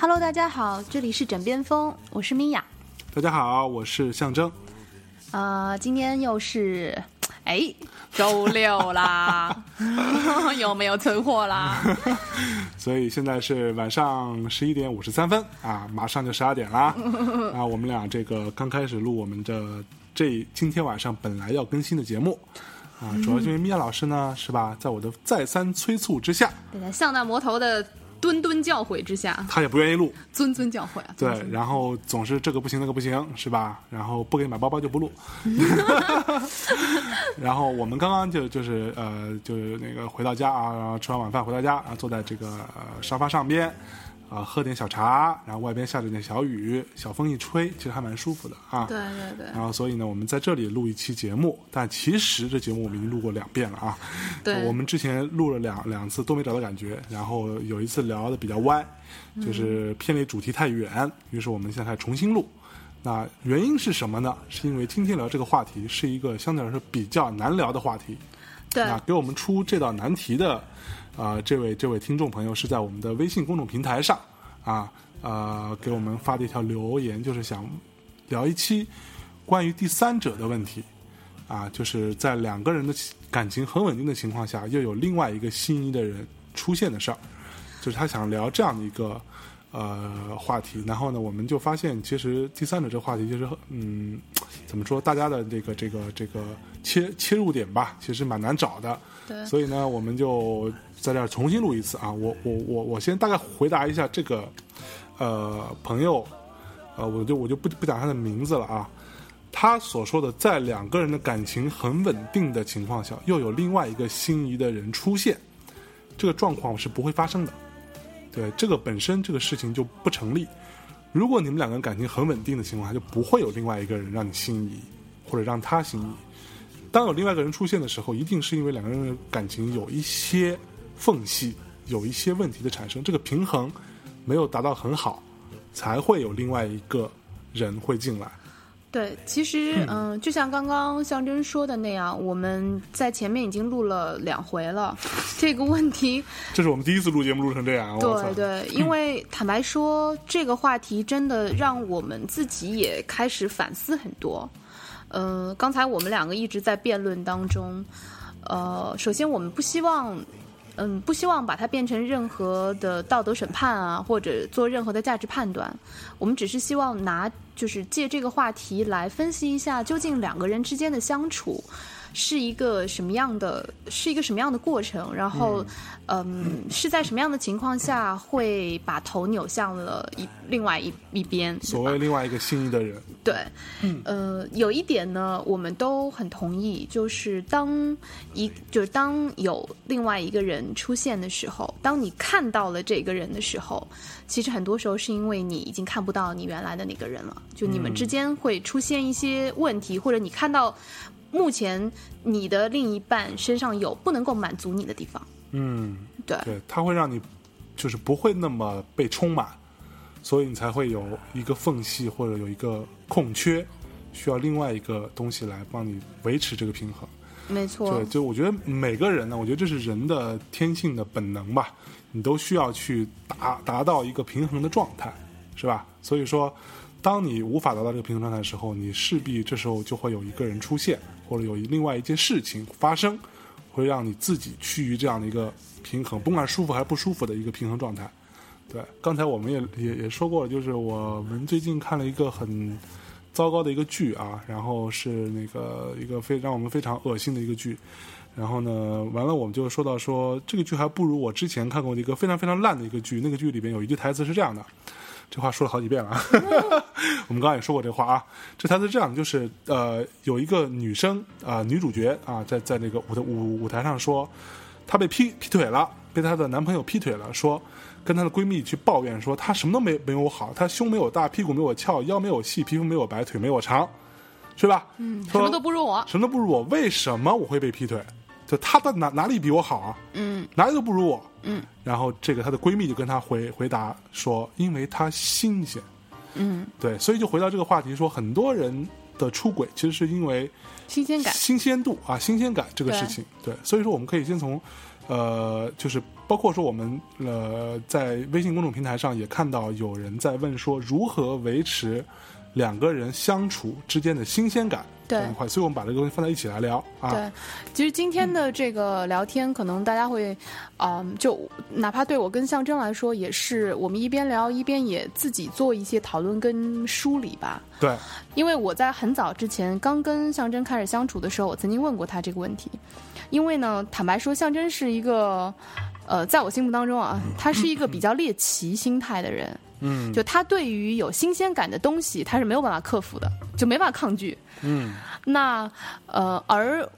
Hello，大家好，这里是枕边风，我是米娅。大家好，我是象征。呃，今天又是哎周六啦，有没有存货啦？所以现在是晚上十一点五十三分啊，马上就十二点啦。啊，我们俩这个刚开始录我们的这今天晚上本来要更新的节目啊，主要是因为米娅老师呢是吧，在我的再三催促之下，对的向那魔头的敦敦教诲之下，他也不愿意录。谆谆教诲啊！对，然后总是这个不行那个不行，是吧？然后不给你买包包就不录。然后我们刚刚就就是呃就是那个回到家啊，然后吃完晚饭回到家，然后坐在这个、沙发上边，啊、喝点小茶，然后外边下着点小雨，小风一吹，其实还蛮舒服的啊。对对对然后所以呢，我们在这里录一期节目，但其实这节目我们已经录过两遍了啊。对我们之前录了两两次都没找到感觉，然后有一次聊的比较歪，就是偏离主题太远，于是我们现在重新录。那原因是什么呢？是因为今天聊这个话题是一个相对来说比较难聊的话题。对那给我们出这道难题的，啊，这位这位听众朋友是在我们的微信公众平台上啊，呃，给我们发的一条留言，就是想聊一期关于第三者的问题啊，就是在两个人的感情很稳定的情况下，又有另外一个心仪的人出现的事儿，就是他想聊这样的一个呃话题。然后呢，我们就发现，其实第三者这个话题，其实嗯，怎么说，大家的这个这个这个切切入点吧，其实蛮难找的。所以呢，我们就在这儿重新录一次啊。我我我我先大概回答一下这个呃朋友，呃，我就我就不不讲他的名字了啊。他所说的，在两个人的感情很稳定的情况下，又有另外一个心仪的人出现，这个状况是不会发生的。对，这个本身这个事情就不成立。如果你们两个人感情很稳定的情况下，就不会有另外一个人让你心仪，或者让他心仪。当有另外一个人出现的时候，一定是因为两个人的感情有一些缝隙，有一些问题的产生，这个平衡没有达到很好，才会有另外一个人会进来。对，其实嗯、就像刚刚象征说的那样，我们在前面已经录了两回了，这个问题 这是我们第一次录节目录成这样，对对，因为坦白说，这个话题真的让我们自己也开始反思很多。呃，刚才我们两个一直在辩论当中，呃，首先我们不希望，嗯，不希望把它变成任何的道德审判啊，或者做任何的价值判断。我们只是希望拿，就是借这个话题来分析一下，究竟两个人之间的相处。是一个什么样的，是一个什么样的过程？然后，嗯，是在什么样的情况下会把头扭向了一另外一一边？所谓另外一个心仪的人，对，嗯呃，有一点呢，我们都很同意，就是当一就是当有另外一个人出现的时候，当你看到了这个人的时候，其实很多时候是因为你已经看不到你原来的那个人了，就你们之间会出现一些问题，或者你看到目前你的另一半身上有不能够满足你的地方，嗯，对对，它会让你就是不会那么被充满，所以你才会有一个缝隙或者有一个空缺，需要另外一个东西来帮你维持这个平衡。没错对，，就我觉得每个人呢，我觉得这是人的天性的本能吧，你都需要去达达到一个平衡的状态，是吧？所以说，当你无法达到这个平衡状态的时候，你势必这时候就会有一个人出现，或者有另外一件事情发生，会让你自己趋于这样的一个平衡，不管舒服还是不舒服的一个平衡状态。对，刚才我们也也也说过了，就是我们最近看了一个很糟糕的一个剧啊，然后是那个一个非让我们非常恶心的一个剧，然后呢，完了我们就说到说这个剧还不如我之前看过的一个非常非常烂的一个剧，那个剧里边有一句台词是这样的，这话说了好几遍了啊，我们刚刚也说过这话啊，这台词是这样，就是呃有一个女生啊、女主角啊在在那个舞台舞舞台上说，她被劈劈腿了，被她的男朋友劈腿了，说跟她的闺蜜去抱怨说她什么都没没有我好，她胸没我大，屁股没我翘，腰没我细，皮肤没我白，腿没我长。是吧？嗯，什么都不如我。什么都不如我，为什么我会被劈腿？就她的哪哪里比我好啊？嗯哪里都不如我。嗯然后这个她的闺蜜就跟她回回答说，因为她新鲜。嗯，对，所以就回到这个话题，说很多人的出轨其实是因为新鲜感。新鲜度啊，新鲜感这个事情。对，所以说我们可以先从，呃，就是包括说我们呃在微信公众平台上也看到有人在问说如何维持两个人相处之间的新鲜感对这一块，所以我们把这个东西放在一起来聊啊。对，其实今天的这个聊天，可能大家会，嗯，就哪怕对我跟象征来说，也是我们一边聊一边也自己做一些讨论跟梳理吧。对，因为我在很早之前刚跟象征开始相处的时候，我曾经问过他这个问题。因为呢，坦白说，象征是一个，呃，在我心目当中啊，他是一个比较猎奇心态的人。嗯就他对于有新鲜感的东西，他是没有办法克服的，就没办法抗拒。嗯那呃，而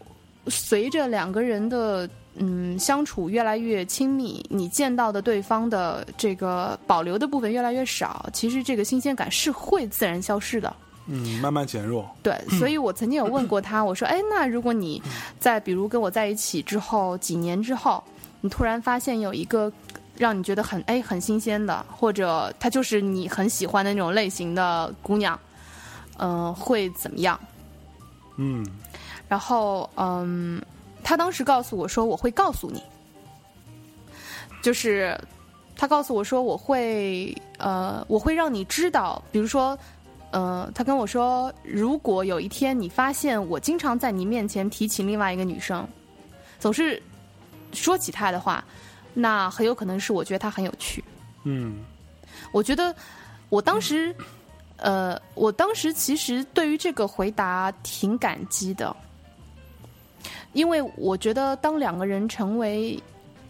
随着两个人的嗯相处越来越亲密，你见到的对方的这个保留的部分越来越少，其实这个新鲜感是会自然消失的。嗯，慢慢减弱。对，所以我曾经有问过他，我说：“哎，那如果你在比如跟我在一起之后几年之后，你突然发现有一个让你觉得很哎很新鲜的，或者她就是你很喜欢的那种类型的姑娘，嗯、会怎么样？”嗯然后，嗯，他当时告诉我说我会告诉你，就是他告诉我说我会，呃，我会让你知道，比如说，呃，他跟我说，如果有一天你发现我经常在你面前提起另外一个女生，总是说起她的话，那很有可能是我觉得他很有趣。嗯我觉得我当时，呃，我当时其实对于这个回答挺感激的，因为我觉得当两个人成为，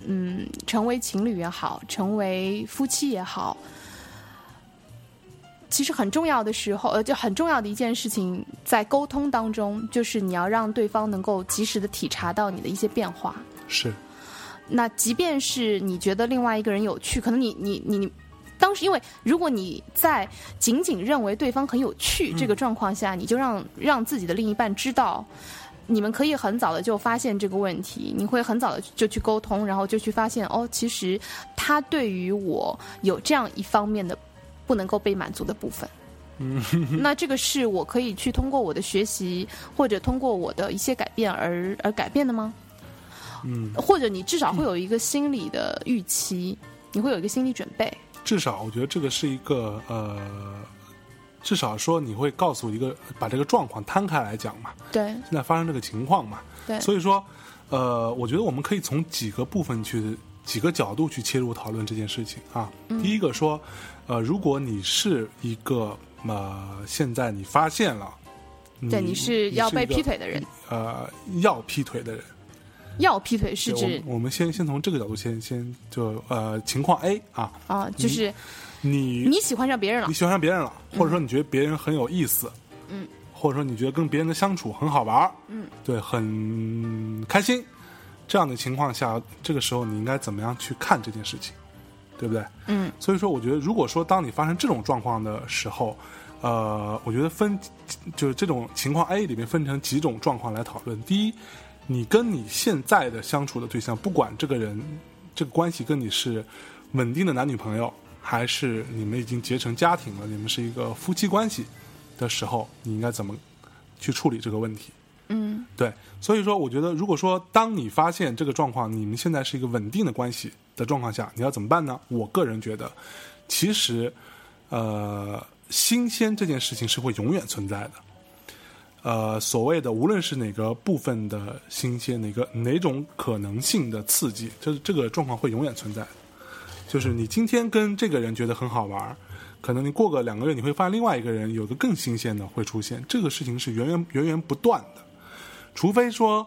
嗯，成为情侣也好，成为夫妻也好，其实很重要的时候，呃，就很重要的一件事情，在沟通当中，就是你要让对方能够及时的体察到你的一些变化。是那即便是你觉得另外一个人有趣，可能你你你你当时，因为如果你在仅仅认为对方很有趣、这个状况下，你就让让自己的另一半知道，你们可以很早的就发现这个问题，你会很早的就去沟通，然后就去发现哦，其实他对于我有这样一方面的不能够被满足的部分。那这个是我可以去通过我的学习或者通过我的一些改变而而改变的吗？嗯，或者你至少会有一个心理的预期，你会有一个心理准备。至少我觉得这个是一个呃，至少说你会告诉一个把这个状况摊开来讲嘛，对。现在发生这个情况嘛，对，所以说，呃，我觉得我们可以从几个部分去几个角度去切入讨论这件事情啊。嗯。第一个说，呃，如果你是一个呃，现在你发现了，对你是要被劈腿的人，呃，要劈腿的人，要劈腿是指我们先先从这个角度先先就呃情况 A 啊，啊，就是你你喜欢上别人了你，喜欢上别人了，或者说你觉得别人很有意思，嗯，或者说你觉得跟别人的相处很好玩，嗯，对，很开心，这样的情况下，这个时候你应该怎么样去看这件事情，对不对？嗯所以说，我觉得如果说当你发生这种状况的时候，呃，我觉得分就是这种情况 A 里面分成几种状况来讨论。第一，你跟你现在的相处的对象，不管这个人这个关系跟你是稳定的男女朋友，还是你们已经结成家庭了，你们是一个夫妻关系的时候，你应该怎么去处理这个问题？嗯对，所以说，我觉得，如果说当你发现这个状况，你们现在是一个稳定的关系的状况下，你要怎么办呢？我个人觉得，其实，呃，新鲜这件事情是会永远存在的。呃，所谓的无论是哪个部分的新鲜，哪个哪种可能性的刺激，就是这个状况会永远存在。就是你今天跟这个人觉得很好玩，可能你过个两个月，你会发现另外一个人有个更新鲜的会出现，这个事情是源源源源不断的。除非说，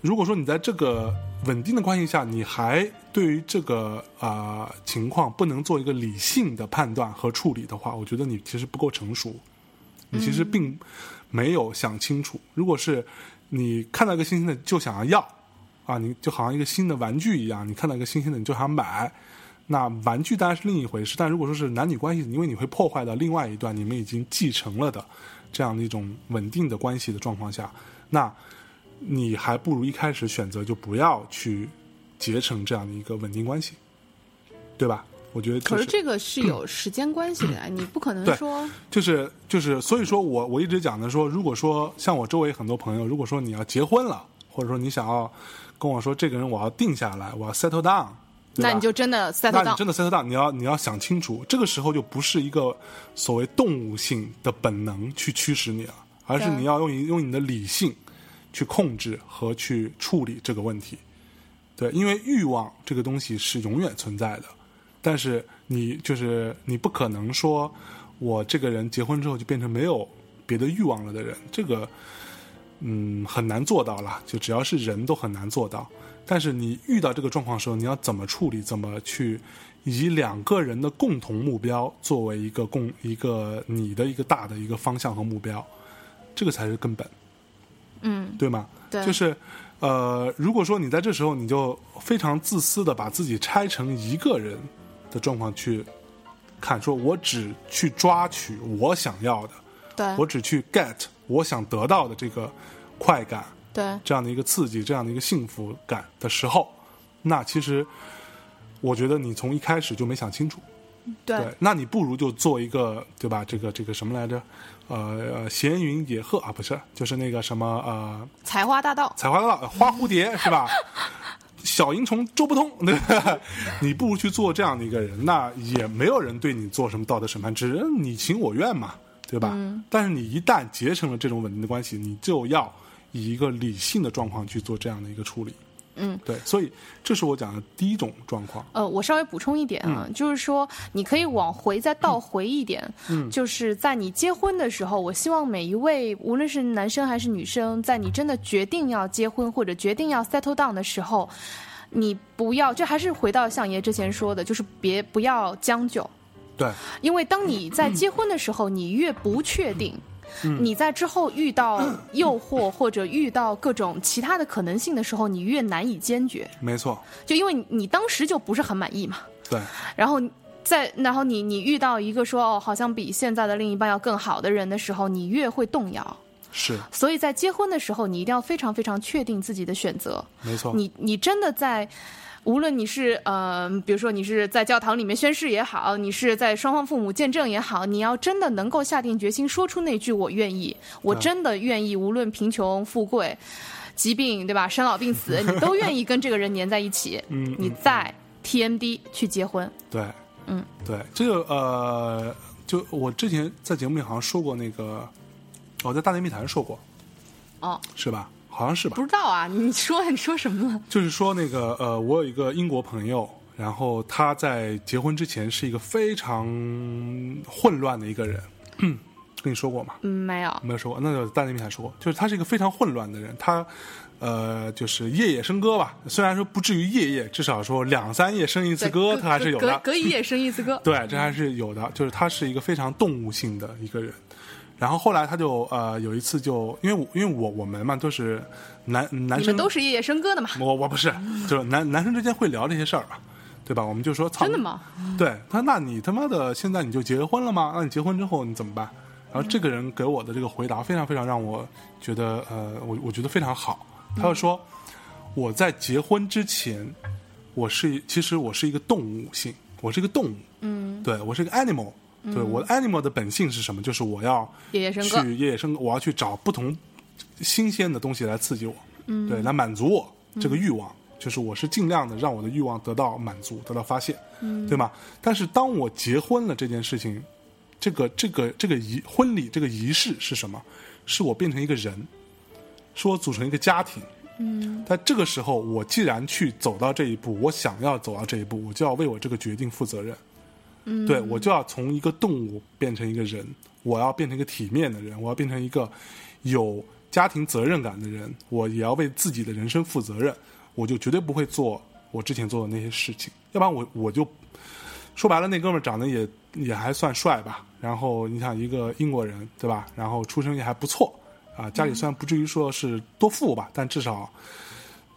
如果说你在这个稳定的关系下，你还对于这个啊、情况不能做一个理性的判断和处理的话，我觉得你其实不够成熟，你其实并没有想清楚。如果是你看到一个新鲜的就想要要啊，你就好像一个新的玩具一样，你看到一个新鲜的你就想买，那玩具当然是另一回事，但如果说是男女关系，因为你会破坏到另外一段你们已经继承了的这样的一种稳定的关系的状况下，那你还不如一开始选择就不要去结成这样的一个稳定关系，对吧？我觉得、就是，可是这个是有时间关系的呀，你不可能说就是就是，所以说我我一直讲的说，如果说像我周围很多朋友，如果说你要结婚了，或者说你想要跟我说这个人我要定下来，我要 settle down，那你就真的 settle down。真的 settle down，你要你要想清楚，这个时候就不是一个所谓动物性的本能去驱使你了，而是你要用用你的理性去控制和去处理这个问题。对，因为欲望这个东西是永远存在的，但是你就是你不可能说我这个人结婚之后就变成没有别的欲望了的人，这个嗯很难做到了，就只要是人都很难做到。但是你遇到这个状况的时候，你要怎么处理？怎么去以两个人的共同目标作为一个共一个你的一个大的一个方向和目标，这个才是根本，嗯，对吗？对，就是呃，如果说你在这时候你就非常自私的把自己拆成一个人的状况去看，说我只去抓取我想要的，对我只去 get 我想得到的这个快感，对这样的一个刺激，这样的一个幸福感的时候，那其实我觉得你从一开始就没想清楚。对对，那你不如就做一个，对吧？这个这个什么来着？呃，呃闲云野鹤啊，不是，就是那个什么呃，采花大盗。采花大盗花蝴蝶是吧？小萤虫捉不通，对吧？你不如去做这样的一个人，那也没有人对你做什么道德审判，只是你情我愿嘛，对吧？但是你一旦结成了这种稳定的关系，你就要以一个理性的状况去做这样的一个处理。嗯，对，所以这是我讲的第一种状况。呃，我稍微补充一点啊，就是说你可以往回再倒回一点，嗯就是在你结婚的时候，我希望每一位无论是男生还是女生，在你真的决定要结婚或者决定要 settle down 的时候，你不要，这还是回到相爷之前说的，就是别不要将就，对，因为当你在结婚的时候，你越不确定。你在之后遇到诱惑或者遇到各种其他的可能性的时候，你越难以坚决，没错，就因为你你当时就不是很满意嘛。对，然后在然后你你遇到一个说哦，好像比现在的另一半要更好的人的时候，你越会动摇。是所以在结婚的时候，你一定要非常非常确定自己的选择。没错。你你真的在，无论你是呃，比如说你是在教堂里面宣誓也好，你是在双方父母见证也好，你要真的能够下定决心说出那句“我愿意”，我真的愿意，无论贫穷富贵、疾病，对吧？生老病死，你都愿意跟这个人粘在一起。嗯你再 TMD 去结婚。对，嗯，对，这个呃，就我之前在节目里好像说过那个，我在大内密谈说过，哦，是吧？好像是吧不？知道啊，你说 你说什么了？就是说那个呃，我有一个英国朋友，然后他在结婚之前是一个非常混乱的一个人，跟你说过吗？嗯，没有。没有说过，那就大内密谈说过，就是他是一个非常混乱的人，他呃就是夜夜笙歌吧，虽然说不至于夜夜，至少说两三夜生一次歌，他还是有的。隔隔一夜生一次歌。对，这还是有的，就是他是一个非常动物性的一个人。然后后来他就呃有一次就因为我因为我我们嘛都是男男你生们都是夜夜笙歌的嘛？我我不是就是男男生之间会聊这些事儿嘛，对吧？我们就说操真的吗？对他，那你他妈的现在你就结婚了吗？那你结婚之后你怎么办？然后这个人给我的这个回答非常非常让我觉得呃我我觉得非常好，他就说我在结婚之前，我是其实我是一个动物性，我是一个动物，嗯，对我是一个 animal，对我的 animal 的本性是什么？就是我要夜夜笙歌。去夜夜笙歌，我要去找不同新鲜的东西来刺激我，嗯对，来满足我这个欲望。就是我是尽量的让我的欲望得到满足，得到发泄，嗯对吗？但是当我结婚了这件事情，这个这个这个仪婚礼这个仪式是什么？是我变成一个人，是我组成一个家庭。嗯，在这个时候，我既然去走到这一步，我想要走到这一步，我就要为我这个决定负责任。嗯，对我就要从一个动物变成一个人，我要变成一个体面的人，我要变成一个有家庭责任感的人，我也要为自己的人生负责任，我就绝对不会做我之前做的那些事情，要不然我我就说白了，那哥们儿长得也也还算帅吧，然后你想一个英国人对吧，然后出身也还不错啊，家里虽然不至于说是多富吧，但至少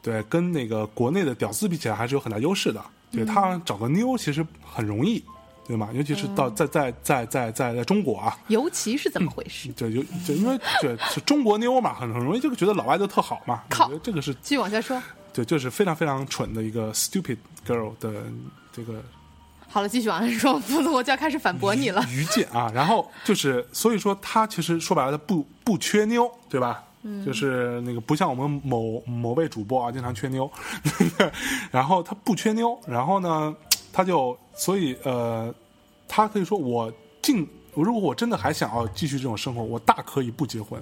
对跟那个国内的屌丝比起来还是有很大优势的。对他找个妞其实很容易，对吗？尤其是到在在在在在在中国啊，尤其是怎么回事？就有就因为对是中国妞嘛，很很容易就觉得老外都特好嘛。我靠觉这个是继续往下说。对，就是非常非常蠢的一个 stupid girl 的这个好了，继续往下说，否则我就要开始反驳你了。愚见啊。然后就是，所以说他其实说白了，他不不缺妞，对吧？嗯，就是那个不像我们某某位主播啊，经常缺妞，然后他不缺妞，然后呢，他就所以呃，他可以说我尽，如果我真的还想要继续这种生活，我大可以不结婚，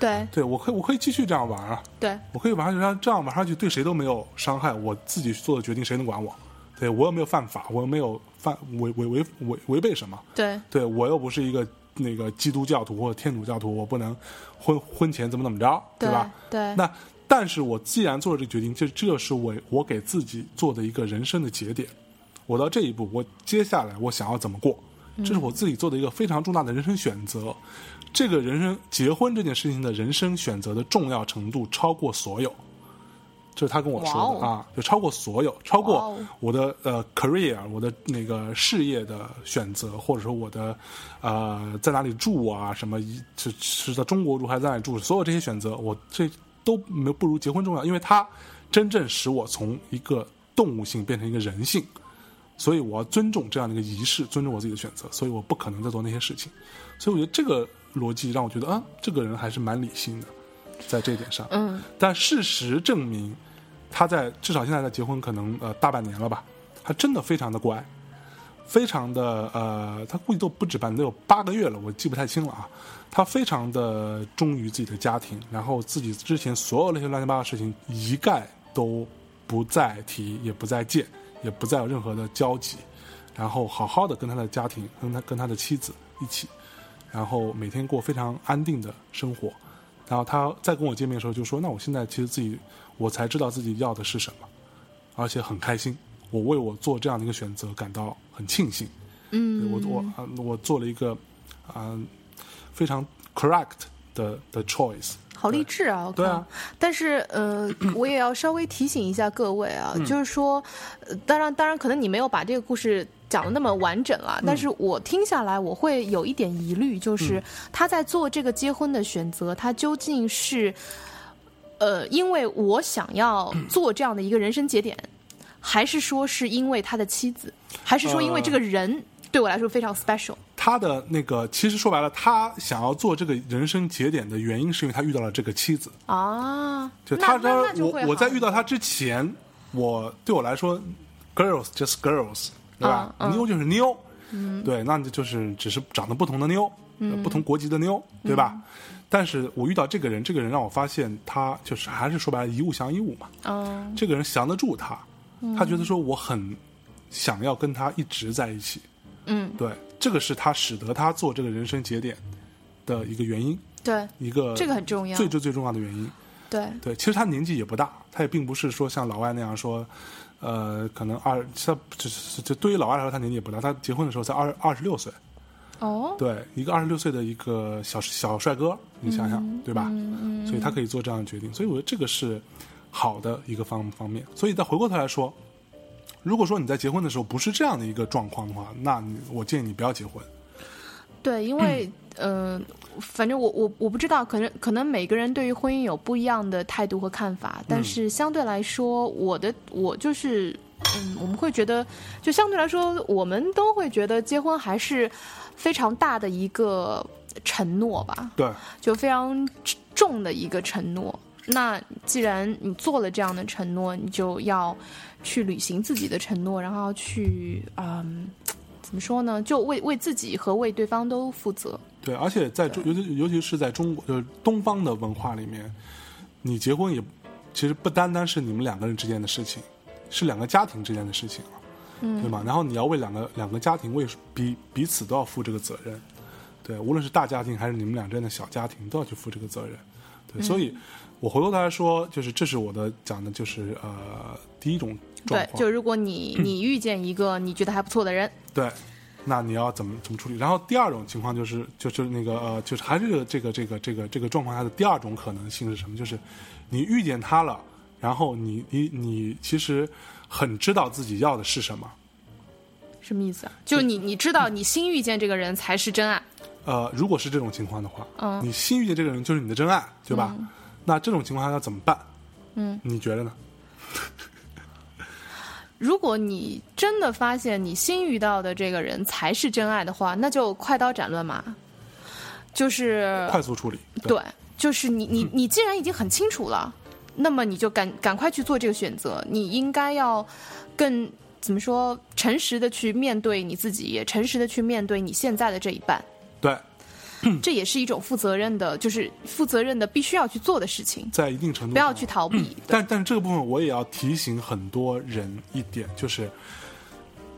对对我可以我可以继续这样玩啊，对，我可以玩下去，让这样玩下去对谁都没有伤害，我自己做的决定谁能管我？对我又没有犯法，我又没有犯违违违违违背什么？对，对我又不是一个那个基督教徒或者天主教徒，我不能婚婚前怎么怎么着，对吧？对那但是我既然做了这个决定，这这是我我给自己做的一个人生的节点。我到这一步，我接下来我想要怎么过，这是我自己做的一个非常重大的人生选择。这个人生结婚这件事情的人生选择的重要程度超过所有，这是他跟我说的、哦啊，就超过所有，超过我的呃 career，我的那个事业的选择，或者说我的呃在哪里住啊，什么一是是在中国住还是在哪里住，所有这些选择，我这都没有不如结婚重要，因为它真正使我从一个动物性变成一个人性。所以我要尊重这样的一个仪式，尊重我自己的选择，所以我不可能再做那些事情。所以我觉得这个逻辑让我觉得啊，这个人还是蛮理性的，在这一点上。嗯，但事实证明，他在至少现在在结婚可能呃大半年了吧，他真的非常的乖，非常的呃，他估计都不止半年，得有八个月了，我记不太清了啊。他非常的忠于自己的家庭，然后自己之前所有那些乱七八糟的事情一概都不再提，也不再见，也不再有任何的交集，然后好好的跟他的家庭，跟他跟他的妻子一起，然后每天过非常安定的生活。然后他再跟我见面的时候就说：“那我现在其实自己，我才知道自己要的是什么，而且很开心。我为我做这样的一个选择感到很庆幸。嗯，我我啊、我做了一个啊、非常 correct 的的 choice。好励志啊！我靠对啊，但是呃，我也要稍微提醒一下各位啊，嗯。就是说，呃当然，当然，可能你没有把这个故事讲的那么完整嗯。了，但是我听下来，我会有一点疑虑，就是他在做这个结婚的选择，他究竟是呃，因为我想要做这样的一个人生节点，还是说是因为他的妻子，还是说因为这个人对我来说非常 special？他的那个其实说白了，他想要做这个人生节点的原因，是因为他遇到了这个妻子。啊，就他那那就我我在遇到他之前，我对我来说，girls just girls，对吧？妞就是妞，对，那就就是只是长得不同的妞，呃不同国籍的妞，对吧？但是我遇到这个人，这个人让我发现他就是还是说白了，一物降一物嘛。嗯。这个人降得住他，他觉得说我很想要跟他一直在一起，嗯，对，这个是他使得他做这个人生节点的一个原因，对，一个这个很重要最最最重要的原因。对，对，其实他年纪也不大，他也并不是说像老外那样说，呃，可能二，他就是就对于老外来说，他年纪也不大，他结婚的时候才二二十六岁，哦，对，一个二十六岁的一个小小帅哥，你想想，嗯对吧？所以他可以做这样的决定，所以我觉得这个是好的一个方方面。所以再回过头来说，如果说你在结婚的时候不是这样的一个状况的话，那你我建议你不要结婚。对，因为嗯、呃反正我我我不知道，可能可能每个人对于婚姻有不一样的态度和看法，但是相对来说，我的我就是嗯，我们会觉得，就相对来说，我们都会觉得结婚还是非常大的一个承诺吧，对，就非常重的一个承诺。那既然你做了这样的承诺，你就要去履行自己的承诺，然后去嗯，怎么说呢？就为为自己和为对方都负责。对，而且在中，尤其尤其是在中国，就是东方的文化里面，你结婚也其实不单单是你们两个人之间的事情，是两个家庭之间的事情了，嗯，对吗？然后你要为两个两个家庭为彼彼此都要负这个责任，对，无论是大家庭还是你们俩之间的小家庭，都要去负这个责任，对，所以我回过头来说，就是这是我的讲的，就是呃第一种状对，况，就如果你 你遇见一个你觉得还不错的人，对，那你要怎么怎么处理？然后第二种情况就是就是那个呃，就是还是这个这个这个这个这个状况下的第二种可能性是什么？就是你遇见他了，然后你你你其实很知道自己要的是什么。什么意思啊？就是你你知道你新遇见这个人才是真爱，呃，如果是这种情况的话，嗯你新遇见这个人就是你的真爱，对吧？那这种情况下要怎么办？嗯，你觉得呢？如果你真的发现你新遇到的这个人才是真爱的话，那就快刀斩乱麻，就是快速处理。对，就是你你你既然已经很清楚了，那么你就赶赶快去做这个选择。你应该要更怎么说，诚实的去面对你自己，也诚实的去面对你现在的这一半。对，这也是一种负责任的，就是负责任的必须要去做的事情，在一定程度上不要去逃避。但但这个部分我也要提醒很多人一点，就是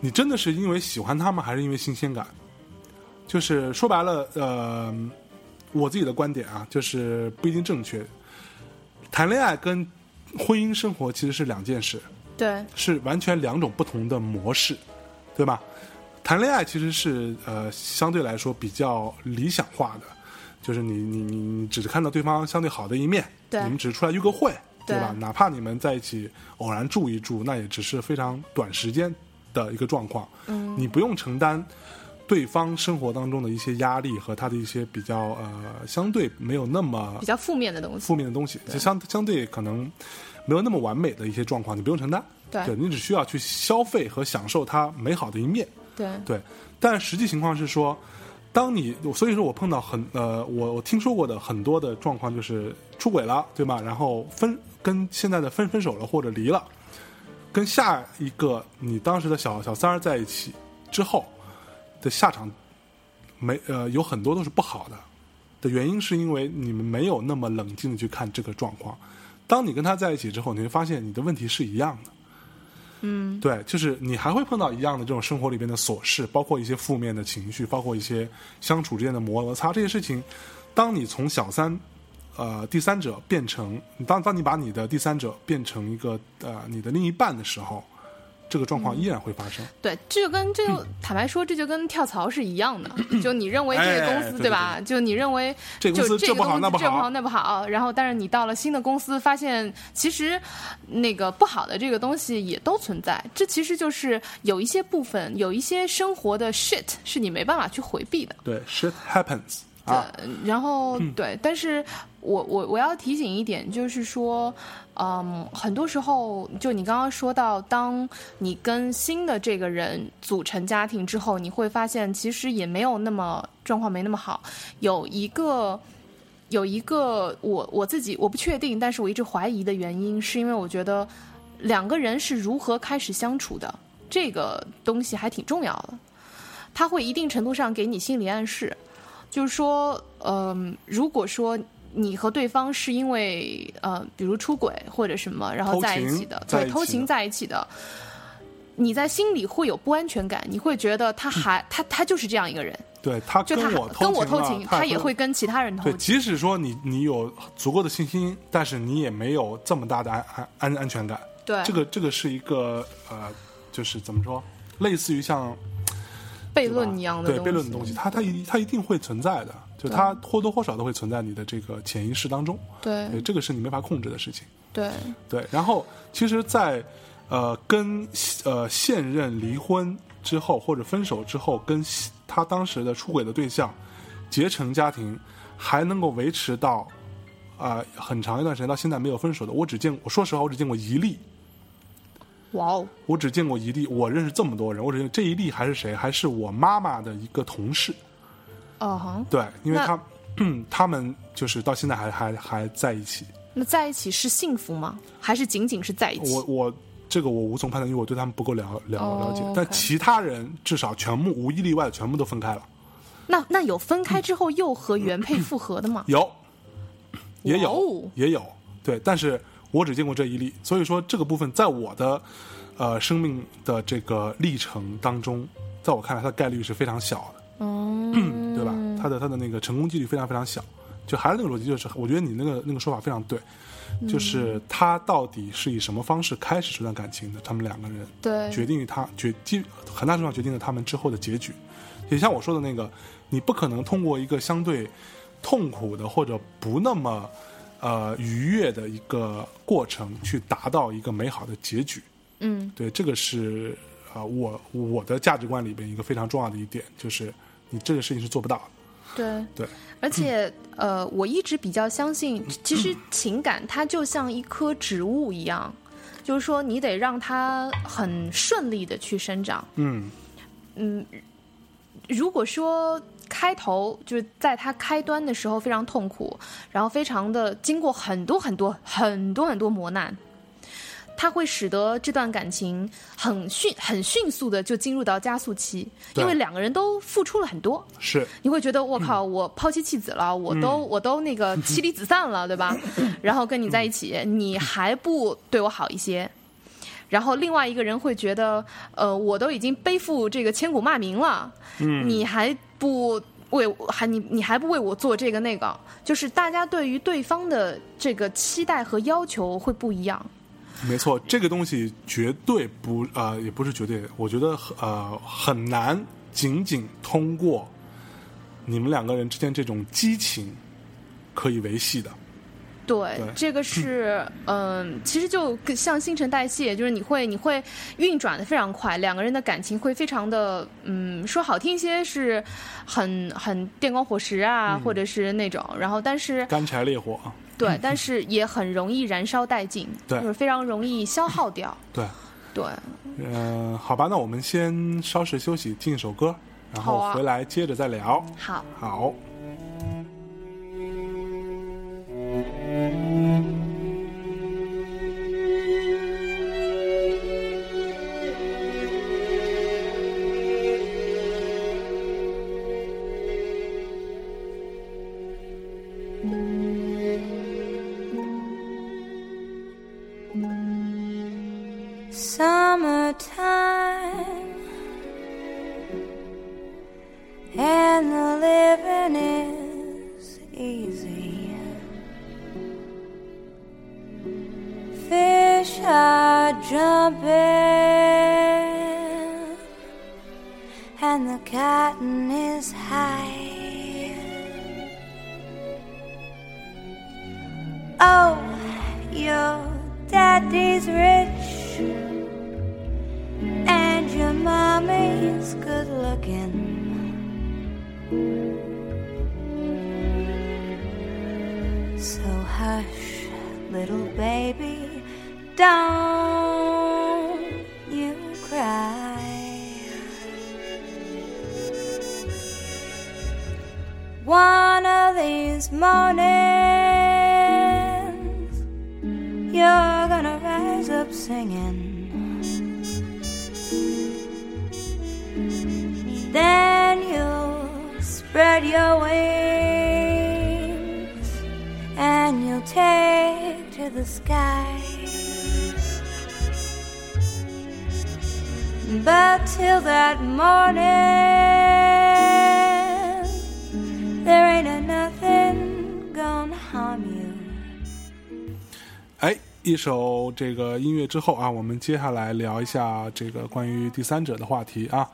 你真的是因为喜欢他吗，还是因为新鲜感？就是说白了，呃，我自己的观点啊，就是不一定正确。谈恋爱跟婚姻生活其实是两件事，对是完全两种不同的模式，对吧？谈恋爱其实是呃相对来说比较理想化的，就是你你你你只看到对方相对好的一面，对你们只是出来约个会，对吧？哪怕你们在一起偶然住一住，那也只是非常短时间的一个状况，嗯，你不用承担对方生活当中的一些压力和他的一些比较呃相对没有那么比较负面的东西。负面的东西，就相相对可能没有那么完美的一些状况，你不用承担。对你只需要去消费和享受它美好的一面。对对，但实际情况是说，当你所以说我碰到很呃，我我听说过的很多的状况就是出轨了，对吗？然后分跟现在的分分手了或者离了，跟下一个你当时的小小三儿在一起之后的下场没呃有很多都是不好的。的原因是因为你们没有那么冷静的去看这个状况。当你跟他在一起之后，你会发现你的问题是一样的。嗯，对，就是你还会碰到一样的这种生活里边的琐事，包括一些负面的情绪，包括一些相处之间的摩擦，这些事情，当你从小三，呃，第三者变成当当你把你的第三者变成一个呃你的另一半的时候，这个状况依然会发生。对，这就跟这就坦白说，这就跟跳槽是一样的。就你认为这个公司、哎对吧？就你认为这公司就这个这不好那不公司这不好那不好，然后但是你到了新的公司，发现其实那个不好的这个东西也都存在。这其实就是有一些部分，有一些生活的 shit 是你没办法去回避的。对，shit happens 啊，呃然后、对，但是我我我要提醒一点，就是说，嗯，很多时候就你刚刚说到，当你跟新的这个人组成家庭之后，你会发现其实也没有那么状况没那么好。有一个有一个我我自己我不确定，但是我一直怀疑的原因，是因为我觉得两个人是如何开始相处的，这个东西还挺重要的。它会一定程度上给你心理暗示，就是说，嗯、如果说你和对方是因为呃，比如出轨或者什么，然后在一起的，对，偷情在一起的，你在心里会有不安全感，你会觉得他还、他他就是这样一个人，对他跟我跟我偷偷情，他他也会跟其他人偷对，即使说你你有足够的信心，但是你也没有这么大的安安安安全感。对，这个这个是一个呃，就是怎么说，类似于像悖论一样的对悖论的东西，它它一它一定会存在的，就它或多或少都会存在你的这个潜意识当中。对，这个是你没法控制的事情。对对，然后其实在，呃跟呃现任离婚之后或者分手之后，跟他当时的出轨的对象结成家庭，还能够维持到啊、很长一段时间到现在没有分手的，我只见我说实话，我只见过一例。哇哦，我只见过一例，我认识这么多人，我只见这一例还是谁？还是我妈妈的一个同事。哦哈，对，因为他嗯 他们就是到现在还还还在一起。那在一起是幸福吗？还是仅仅是在一起？我我这个我无从判断，因为我对他们不够了了哦了解。但其他人至少全部无一例外的全部都分开了，那那有分开之后又和原配复合的吗？有，也有、也有，对，但是我只见过这一例，所以说这个部分在我的呃生命的这个历程当中，在我看来，它的概率是非常小的，哦，对吧？他的他的那个成功几率非常非常小。就还是那个逻辑，就是我觉得你那个那个说法非常对，就是他到底是以什么方式开始这段感情的，他们两个人对，决定于他决基很大程度上决定了他们之后的结局。也像我说的那个，你不可能通过一个相对痛苦的或者不那么呃愉悦的一个过程，去达到一个美好的结局。嗯对，这个是啊、呃我我的价值观里边一个非常重要的一点，就是你这个事情是做不到的。对。对，而且，呃，我一直比较相信，其实情感它就像一棵植物一样，就是说你得让它很顺利的去生长。嗯嗯，如果说开头就是在它开端的时候非常痛苦，然后非常的经过很多很多很多很多磨难，它会使得这段感情很迅很迅速的就进入到加速期，因为两个人都付出了很多。是你会觉得我靠，我抛妻弃子了，我都我都那个 妻离子散了，对吧？然后跟你在一起，你还不对我好一些？然后另外一个人会觉得，呃，我都已经背负这个千古骂名了，嗯你还不为我还你你还不为我做这个那个？就是大家对于对方的这个期待和要求会不一样。没错，这个东西绝对不呃，也不是绝对，我觉得呃很难仅仅通过你们两个人之间这种激情可以维系的。对，对。这个是 嗯、其实就像新陈代谢，就是你会你会运转的非常快，两个人的感情会非常的嗯，说好听一些是很很电光火石啊，嗯。或者是那种，然后但是干柴烈火，对，但是也很容易燃烧殆尽，对。就是非常容易消耗掉，对，对，嗯、好吧，那我们先稍事休息，进一首歌，然后回来接着再聊。好。好这个音乐之后啊，我们接下来聊一下这个关于第三者的话题啊。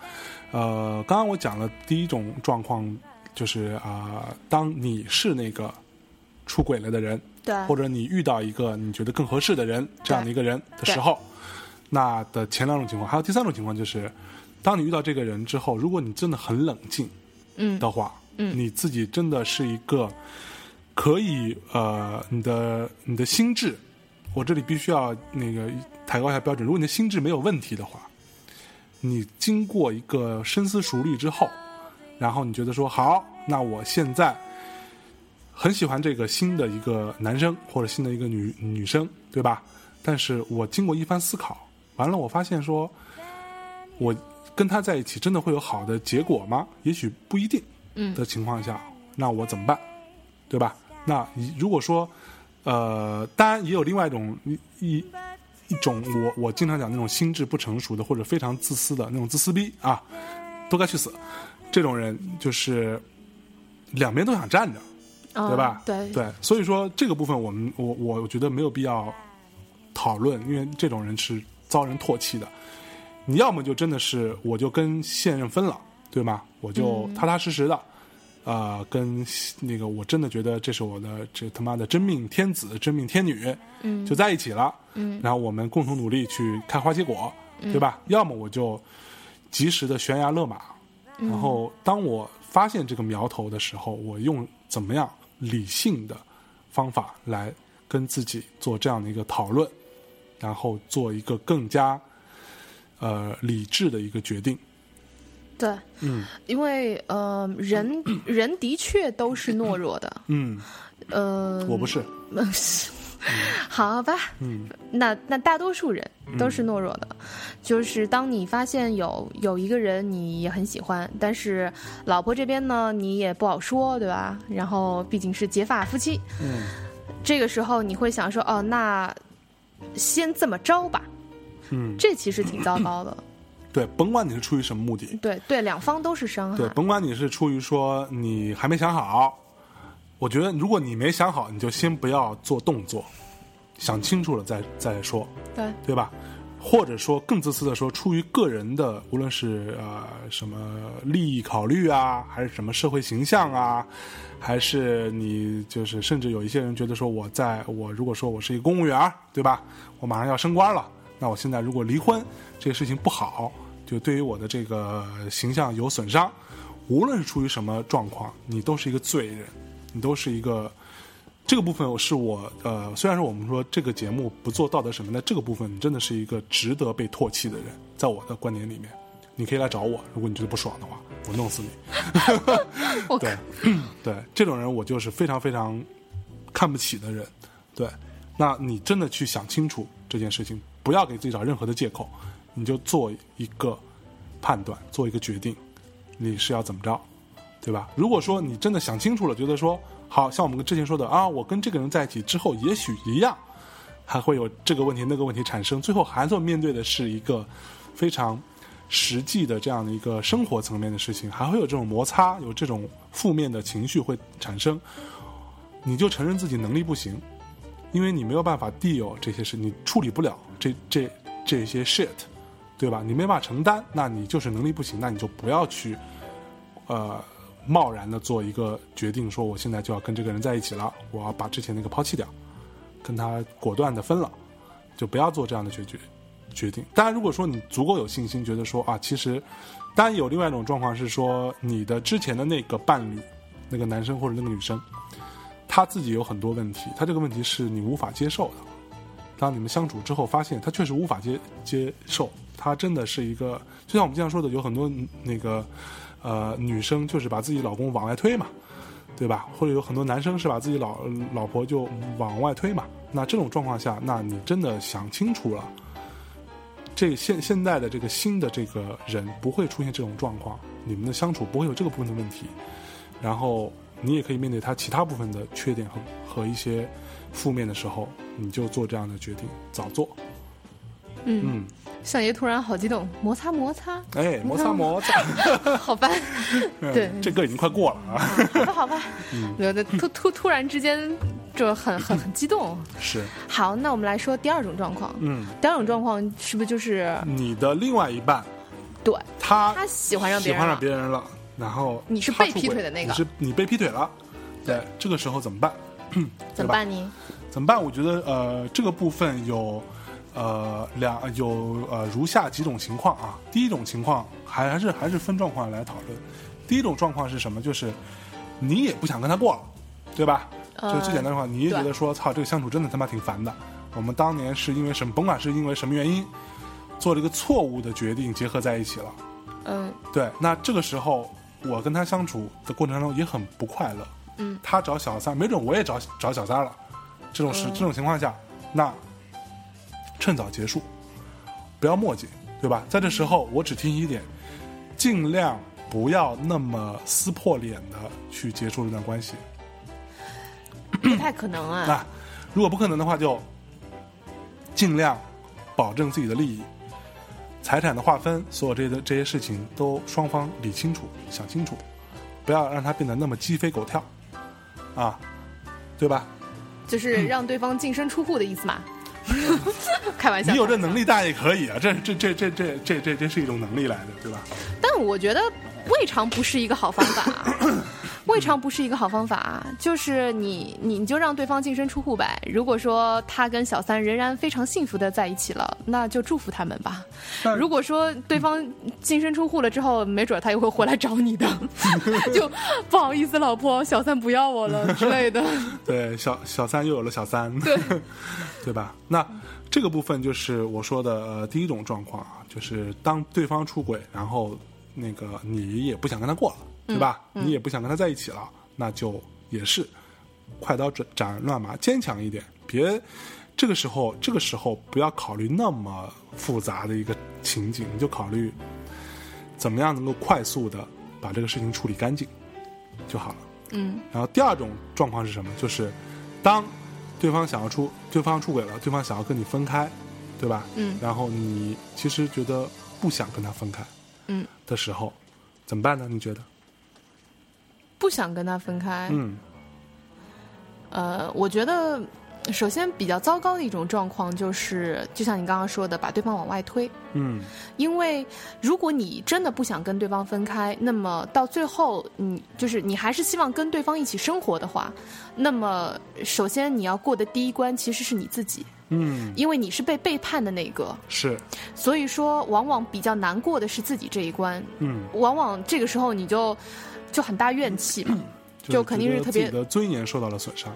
呃，刚刚我讲了第一种状况，就是啊、当你是那个出轨了的人，对。或者你遇到一个你觉得更合适的人这样的一个人的时候，那的前两种情况，还有第三种情况就是，当你遇到这个人之后，如果你真的很冷静嗯。的话，嗯。你自己真的是一个可以呃，你的你的心智，我这里必须要那个抬高一下标准，如果你的心智没有问题的话，你经过一个深思熟虑之后，然后你觉得说好，那我现在很喜欢这个新的一个男生或者新的一个女女生，对吧？但是我经过一番思考，完了我发现说，我跟他在一起真的会有好的结果吗？也许不一定。嗯的情况下，那我怎么办？对吧？那你如果说，呃，当然也有另外一种一一一种我我经常讲那种心智不成熟的或者非常自私的那种自私逼啊，都该去死。这种人就是两边都想站着，嗯对吧？对对，所以说这个部分我们我我觉得没有必要讨论，因为这种人是遭人唾弃的。你要么就真的是我就跟现任分了，对吗？我就踏踏实实的，呃，跟那个我真的觉得这是我的这他妈的真命天子、真命天女，嗯就在一起了，嗯然后我们共同努力去开花结果，对吧？要么我就及时的悬崖勒马，嗯然后当我发现这个苗头的时候，我用怎么样理性的方法来跟自己做这样的一个讨论，然后做一个更加呃理智的一个决定。对，嗯。因为呃，人 人的确都是懦弱的，嗯，呃，我不是，好吧，嗯。那那大多数人都是懦弱的，就是当你发现有有一个人你也很喜欢，但是老婆这边呢你也不好说，对吧？然后毕竟是结发夫妻，嗯。这个时候你会想说，哦，那先这么着吧，嗯，这其实挺糟糕的。对，甭管你是出于什么目的，对对，两方都是伤害对，甭管你是出于说你还没想好，我觉得如果你没想好，你就先不要做动作，想清楚了再再说，对对吧？或者说更自私的说，出于个人的，无论是呃什么利益考虑啊，还是什么社会形象啊，还是你就是甚至有一些人觉得说我在我如果说我是一个公务员，对吧？我马上要升官了，那我现在如果离婚，这个事情不好，就对于我的这个形象有损伤。无论是出于什么状况，你都是一个罪人，你都是一个这个部分是我呃，虽然说我们说这个节目不做道德审判，但这个部分你真的是一个值得被唾弃的人，在我的观点里面，你可以来找我，如果你觉得不爽的话，我弄死你。对，对，这种人我就是非常非常看不起的人。对，那你真的去想清楚这件事情，不要给自己找任何的借口，你就做一个判断，做一个决定，你是要怎么着，对吧？如果说你真的想清楚了，觉得说，好像我们之前说的啊，我跟这个人在一起之后，也许一样，还会有这个问题那个问题产生，最后还是面对的是一个非常实际的这样的一个生活层面的事情，还会有这种摩擦，有这种负面的情绪会产生，你就承认自己能力不行，因为你没有办法 deal 这些事，你处理不了这这这些 shit，对吧？你没办法承担，那你就是能力不行，那你就不要去，呃，贸然的做一个决定，说我现在就要跟这个人在一起了，我要把之前那个抛弃掉，跟他果断的分了，就不要做这样的决决决定。当然，如果说你足够有信心，觉得说啊，其实，当然有另外一种状况是说，你的之前的那个伴侣，那个男生或者那个女生，他自己有很多问题，他这个问题是你无法接受的。当你们相处之后，发现他确实无法接接受，他真的是一个，就像我们经常说的，有很多那个呃女生就是把自己老公往外推嘛，对吧？或者有很多男生是把自己老老婆就往外推嘛。那这种状况下，那你真的想清楚了，这现现在的这个新的这个人不会出现这种状况，你们的相处不会有这个部分的问题，然后你也可以面对他其他部分的缺点和和一些负面的时候，你就做这样的决定，早做。嗯，嗯，相爷突然好激动，摩擦摩擦，哎，摩擦摩擦，好吧，对。嗯这歌已经快过了啊。好吧，好吧，嗯。有的突突突然之间就很很很 激动。是，好，那我们来说第二种状况。嗯，第二种状况是不是就是你的另外一半，对。他他喜欢上别喜欢上别人了，然后你是被劈腿的那个。你是你被劈腿了，对，这个时候怎么办？怎么办呢？怎么办？我觉得呃，这个部分有呃两有呃如下几种情况啊。第一种情况还还是还是分状况来讨论。第一种状况是什么？就是你也不想跟他过了，对吧？呃就最简单的话，你也觉得说，操，这个相处真的他妈挺烦的。我们当年是因为什么？甭管是因为什么原因，做了一个错误的决定，结合在一起了。嗯对，那这个时候我跟他相处的过程当中也很不快乐。嗯，他找小三，没准我也找找小三了。这种事、嗯这种情况下，那趁早结束，不要墨迹，对吧？在这时候，我只提醒一点，尽量不要那么撕破脸的去结束这段关系。不太可能啊。那如果不可能的话，就尽量保证自己的利益，财产的划分，所有这些的这些事情都双方理清楚、想清楚，不要让它变得那么鸡飞狗跳，啊，对吧？就是让对方净身出户的意思嘛。开玩笑，你有这能力，当然也可以啊，这这这这这这这这是一种能力来的，对吧？但我觉得未尝不是一个好方法啊。未未尝不是一个好方法啊。就是你你你就让对方净身出户呗。如果说他跟小三仍然非常幸福的在一起了，那就祝福他们吧。如果说对方净身出户了之后，没准他又会回来找你的，就不好意思，老婆，小三不要我了之类的。对，小小三又有了小三，对，对吧？那这个部分就是我说的呃第一种状况啊，就是当对方出轨，然后那个你也不想跟他过了，对吧？你也不想跟他在一起了，那就也是快刀斩斩乱麻，坚强一点，别这个时候这个时候不要考虑那么复杂的一个情景，你就考虑怎么样能够快速的把这个事情处理干净就好了。嗯然后第二种状况是什么？就是当对方想要出，对方出轨了，对方想要跟你分开，对吧？嗯然后你其实觉得不想跟他分开嗯，的时候，怎么办呢？你觉得？不想跟他分开。嗯。呃，我觉得首先比较糟糕的一种状况就是，就像你刚刚说的，把对方往外推。嗯。因为如果你真的不想跟对方分开，那么到最后，你就是你还是希望跟对方一起生活的话，那么首先你要过的第一关其实是你自己，嗯，因为你是被背叛的那个，是。所以说往往比较难过的是自己这一关，嗯，往往这个时候你就就很大怨气嘛，就肯定是特别的尊严受到了损伤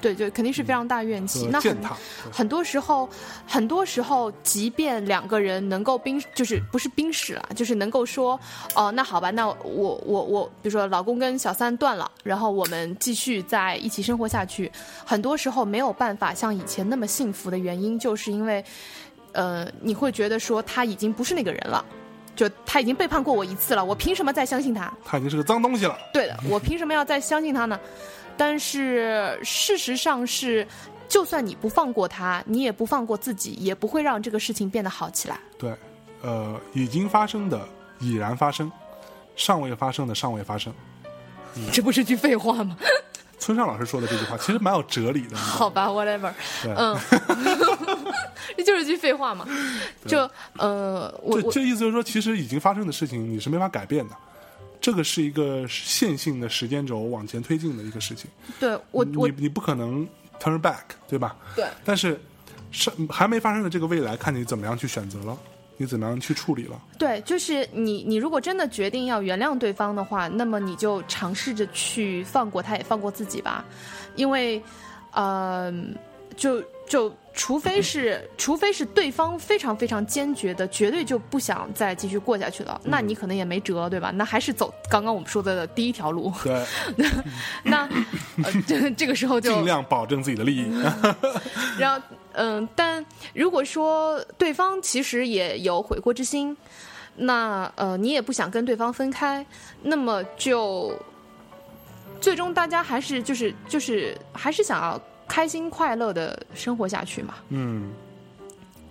对，就肯定是非常大怨气。那很很多时候，很多时候，即便两个人能够冰，就是不是冰释了，就是能够说，哦、那好吧，那我我我，比如说老公跟小三断了，然后我们继续在一起生活下去。很多时候没有办法像以前那么幸福的原因，就是因为，呃，你会觉得说他已经不是那个人了。就他已经背叛过我一次了，我凭什么再相信他？他已经是个脏东西了。对的，我凭什么要再相信他呢？但是事实上是，就算你不放过他，你也不放过自己，也不会让这个事情变得好起来。对，呃，已经发生的已然发生，尚未发生的尚未发生。这不是句废话吗？村上老师说的这句话其实 蛮有哲理的。好吧，whatever，对。嗯，这就是句废话嘛。就呃，我这我这意思就是说，其实已经发生的事情你是没法改变的，这个是一个线性的时间轴往前推进的一个事情，对我我你你不可能 turn back，对吧？对。但是是还没发生的这个未来，看你怎么样去选择了，你怎么样去处理了。对，就是你，你如果真的决定要原谅对方的话，那么你就尝试着去放过他，也放过自己吧，因为，嗯，就就除非是，除非是对方非常非常坚决的，绝对就不想再继续过下去了，那你可能也没辙，对吧？那还是走刚刚我们说的第一条路。对，那，呃，这这个时候就尽量保证自己的利益。然后，嗯，但如果说对方其实也有悔过之心，那呃，你也不想跟对方分开，那么就最终大家还是就是就是还是想要开心快乐的生活下去嘛。嗯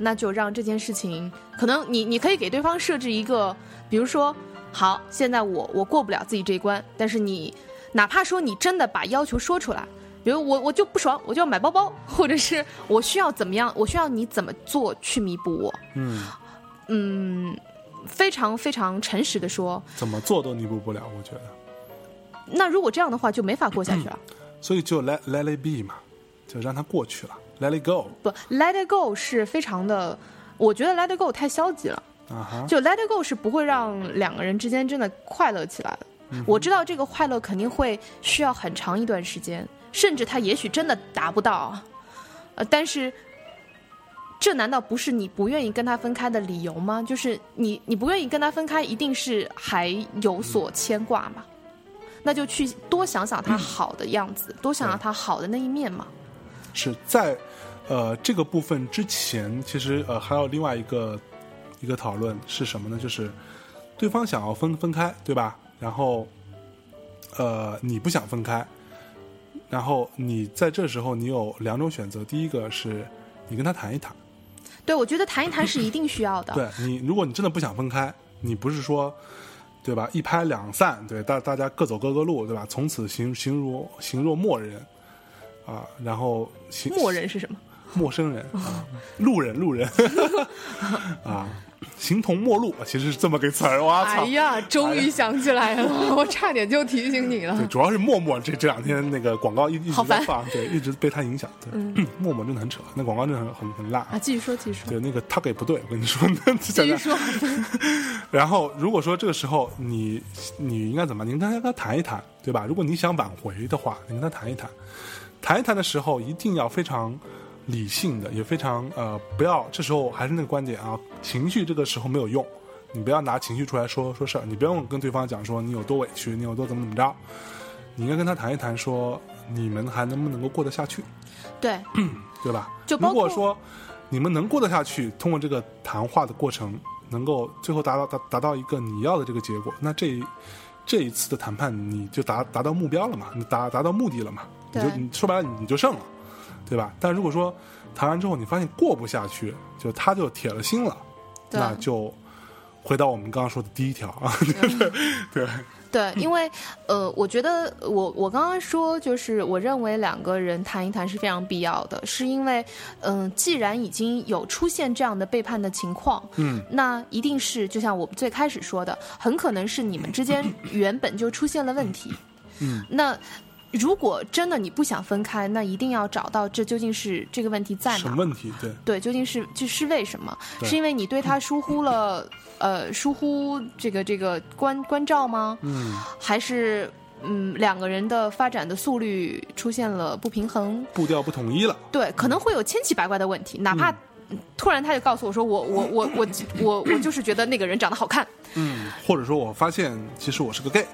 那就让这件事情，可能你你可以给对方设置一个，比如说，好，现在我我过不了自己这一关，但是你哪怕说你真的把要求说出来，比如我我就不爽，我就要买包包，或者是我需要怎么样，我需要你怎么做去弥补我，嗯，嗯，非常非常诚实的说，怎么做都弥补不了，我觉得。那如果这样的话就没法过下去了。所以就 let let it be 嘛，就让它过去了，let it go 不，let it go 是非常的，我觉得 let it go 太消极了。就 let it go 是不会让两个人之间真的快乐起来的。我知道这个快乐肯定会需要很长一段时间，甚至他也许真的达不到，呃，但是这难道不是你不愿意跟他分开的理由吗？就是你你不愿意跟他分开，一定是还有所牵挂嘛？那就去多想想他好的样子，多想想他好的那一面嘛。是在呃这个部分之前，其实呃还有另外一个一个讨论是什么呢？就是对方想要分分开，对吧？然后呃你不想分开，然后你在这时候你有两种选择，第一个是你跟他谈一谈，对，我觉得谈一谈是一定需要的。对你，如果你真的不想分开，你不是说。对吧？一拍两散，对大大家各走各个路，对吧？从此形形如形若陌人，啊，然后行默认是什么？陌生人、啊路人，路人 啊，形同陌路，其实是这么个词儿。我操！哎呀，终于想起来了，我差点就提醒你了对，主要是陌陌这这两天那个广告一一直在放，对，一直被他影响。对，陌陌真的很扯，那广告真的很很很烂。啊，继续说，继续说，对，那个他给不对，我跟你说，那继。续说。然后，如果说这个时候你你应该怎么？你跟他跟他谈一谈，对吧？如果你想挽回的话，你跟他谈一谈，谈一谈的时候一定要非常理性的，也非常呃，不要这时候还是那个观点啊，情绪这个时候没有用，你不要拿情绪出来说说事儿，你不用跟对方讲说你有多委屈，你有多怎么怎么着，你应该跟他谈一谈，说你们还能不能够过得下去，对，对吧？就包括如果说你们能过得下去，通过这个谈话的过程，能够最后达到达达到一个你要的这个结果，那这一这一次的谈判你就达达到目标了嘛，你达达到目的了嘛，你就你说白了你你就胜了，对吧？但如果说谈完之后你发现过不下去，就他就铁了心了，那就回到我们刚刚说的第一条啊，对 对，因为呃，我觉得我我刚刚说，就是我认为两个人谈一谈是非常必要的，是因为嗯、既然已经有出现这样的背叛的情况，嗯，那一定是就像我们最开始说的，很可能是你们之间原本就出现了问题，嗯，那。如果真的你不想分开，那一定要找到这究竟是这个问题在哪什么。问题？对对，究竟是这是为什么？是因为你对他疏忽了，呃，疏忽这个这个关关照吗？嗯，还是嗯两个人的发展的速率出现了不平衡？步调不统一了，对，可能会有千奇百怪的问题，哪怕。突然，他就告诉我说：“我我我我我我就是觉得那个人长得好看，嗯，或者说我发现其实我是个 gay，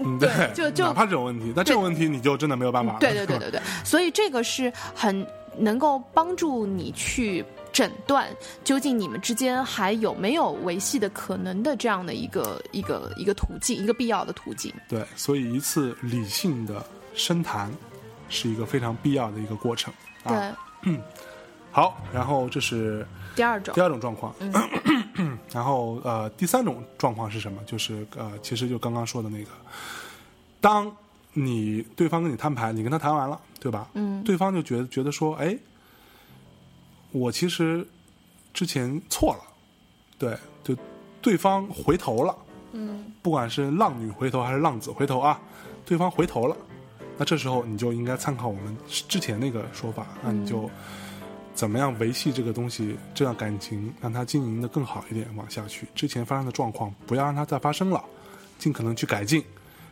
嗯，对，就就哪怕这种问题，那这种问题你就真的没有办法了，对对对对对，所以这个是很能够帮助你去诊断究竟你们之间还有没有维系的可能的这样的一个一个一个途径，一个必要的途径。对，所以一次理性的深谈是一个非常必要的一个过程啊。对，好，然后这是第二种。第，二种状况，然后呃，第三种状况是什么？就是呃，其实就刚刚说的那个，当你对方跟你摊牌，你跟他谈完了，对吧？嗯对方就觉得觉得说，哎，我其实之前错了，对，就对方回头了，嗯，不管是浪女回头还是浪子回头啊，对方回头了，那这时候你就应该参考我们之前那个说法，那你就怎么样维系这个东西，这段感情让它经营的更好一点，往下去。之前发生的状况不要让它再发生了，尽可能去改进，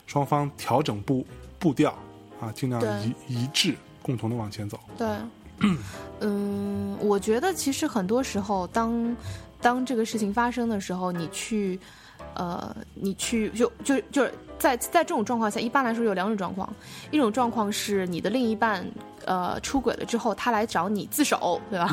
双方调整步步调啊，尽量一一致，共同的往前走。对，嗯，我觉得其实很多时候，当当这个事情发生的时候，你去，呃，你去就就就是在在这种状况下，一般来说有两种状况，一种状况是你的另一半呃出轨了之后，他来找你自首，对吧？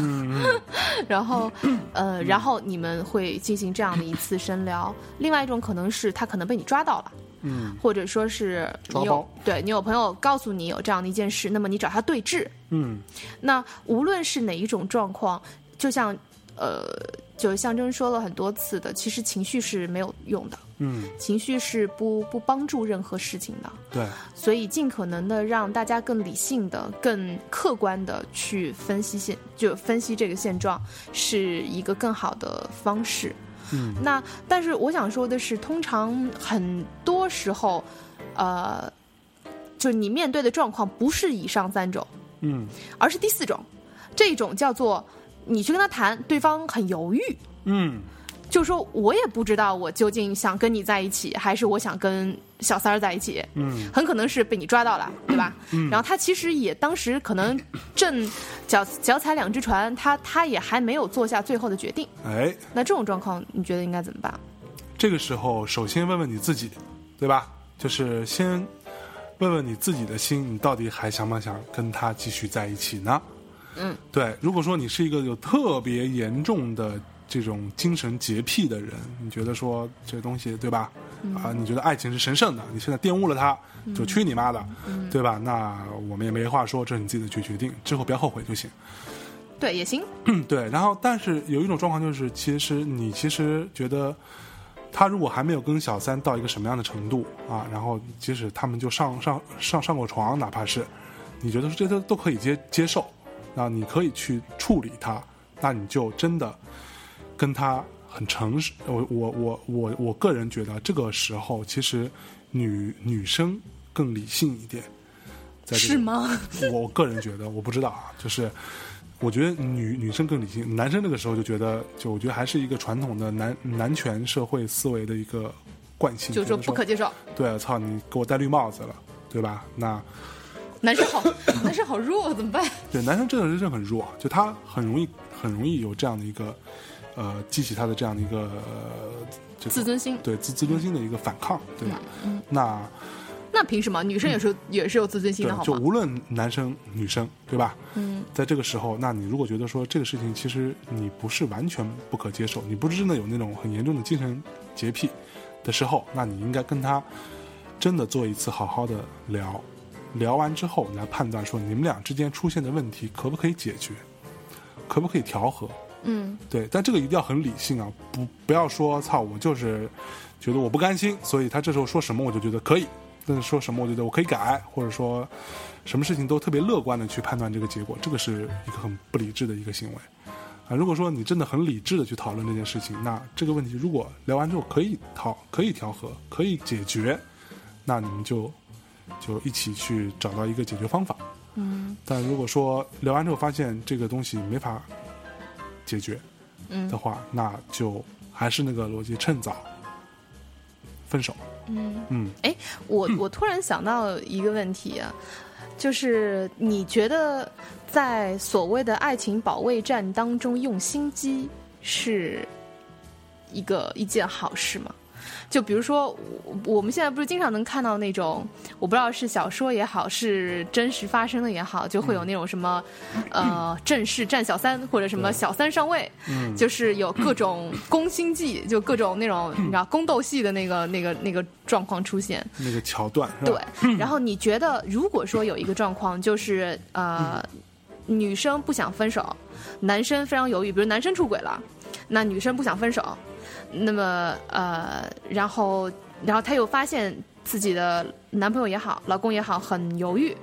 然后呃，然后你们会进行这样的一次深聊。另外一种可能是他可能被你抓到了。嗯或者说是你有对你有朋友告诉你有这样的一件事，那么你找他对质，嗯那无论是哪一种状况，就像呃，就象征说了很多次的，其实情绪是没有用的，嗯，情绪是不不帮助任何事情的。对，所以尽可能的让大家更理性的、更客观的去分析现，就分析这个现状，是一个更好的方式。嗯那但是我想说的是，通常很多时候，呃，就是你面对的状况不是以上三种，嗯而是第四种，这种叫做你去跟他谈，对方很犹豫，嗯就说我也不知道我究竟想跟你在一起，还是我想跟小三儿在一起，嗯很可能是被你抓到了，对吧？嗯然后他其实也当时可能正脚脚踩两只船，他他也还没有做下最后的决定。哎，那这种状况，你觉得应该怎么办？这个时候首先问问你自己，对吧？就是先问问你自己的心，你到底还想不想跟他继续在一起呢？嗯，对。如果说你是一个有特别严重的这种精神洁癖的人，你觉得说这东西对吧？啊，你觉得爱情是神圣的，你现在玷污了它，就去你妈的，对吧？那我们也没话说，这是你自己的决决定，之后不要后悔就行。对，也行。嗯，对。然后，但是有一种状况就是，其实你其实觉得，他如果还没有跟小三到一个什么样的程度啊，然后即使他们就上上上上过床，哪怕是你觉得这都都可以接接受那你可以去处理它，那你就真的跟他很诚实。我我我我我个人觉得，这个时候其实女女生更理性一点，在这个是吗？我个人觉得，我不知道啊，就是我觉得女女生更理性，男生那个时候就觉得，就我觉得还是一个传统的男男权社会思维的一个惯性，就是说不可接受。对，操你给我戴绿帽子了，对吧？那男生好，男生好弱，怎么办？对男生这个人是很弱，就他很容易很容易有这样的一个呃激起他的这样的一个、呃、这个自尊心。对自自尊心的一个反抗，对吧？嗯那那凭什么？女生也是、也是有自尊心的，好对，就？无论男生女生，对吧？嗯，在这个时候，那你如果觉得说这个事情其实你不是完全不可接受，你不是真的有那种很严重的精神洁癖的时候，那你应该跟他真的做一次好好的聊，聊完之后，你来判断说你们俩之间出现的问题可不可以解决，可不可以调和。嗯对，但这个一定要很理性啊，不不要说操，我就是觉得我不甘心，所以他这时候说什么我就觉得可以，但是说什么我觉得我可以改，或者说什么事情都特别乐观的去判断这个结果，这个是一个很不理智的一个行为啊。如果说你真的很理智的去讨论这件事情，那这个问题如果聊完之后可以讨可以调和，可以解决，那你们就就一起去找到一个解决方法。嗯但如果说聊完之后发现这个东西没法解决，嗯的话，那就还是那个逻辑，趁早分手。嗯。嗯，哎，我我突然想到一个问题啊，就是你觉得在所谓的爱情保卫战当中用心机是一个一件好事吗？就比如说，我我们现在不是经常能看到那种，我不知道是小说也好，是真实发生的也好，就会有那种什么，呃，正式战小三或者什么小三上位，嗯。就是有各种宫心计，就各种那种你知道宫斗戏的那个那个那个状况出现。那个桥段？对，然后你觉得，如果说有一个状况，就是呃，女生不想分手，男生非常犹豫，比如男生出轨了，那女生不想分手，那么呃，然后然后她又发现自己的男朋友也好，老公也好，很犹豫。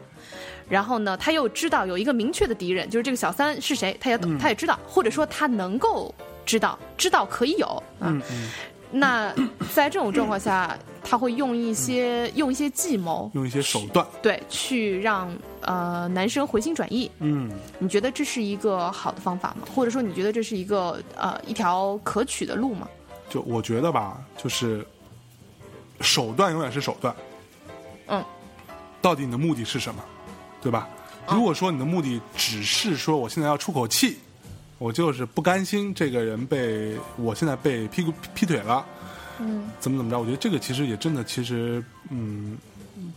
然后呢，她又知道有一个明确的敌人，就是这个小三是谁，她也懂，她也知道，或者说她能够知道，知道可以有啊。嗯嗯，那在这种状况下，他会用一些用一些计谋，用一些手段。对，去让呃男生回心转意。嗯，你觉得这是一个好的方法吗？或者说你觉得这是一个呃一条可取的路吗？就我觉得吧，就是手段永远是手段。嗯，到底你的目的是什么，对吧？如果说你的目的只是说我现在要出口气，我就是不甘心这个人被我现在被劈股劈腿了，嗯怎么怎么着？我觉得这个其实也真的，其实嗯，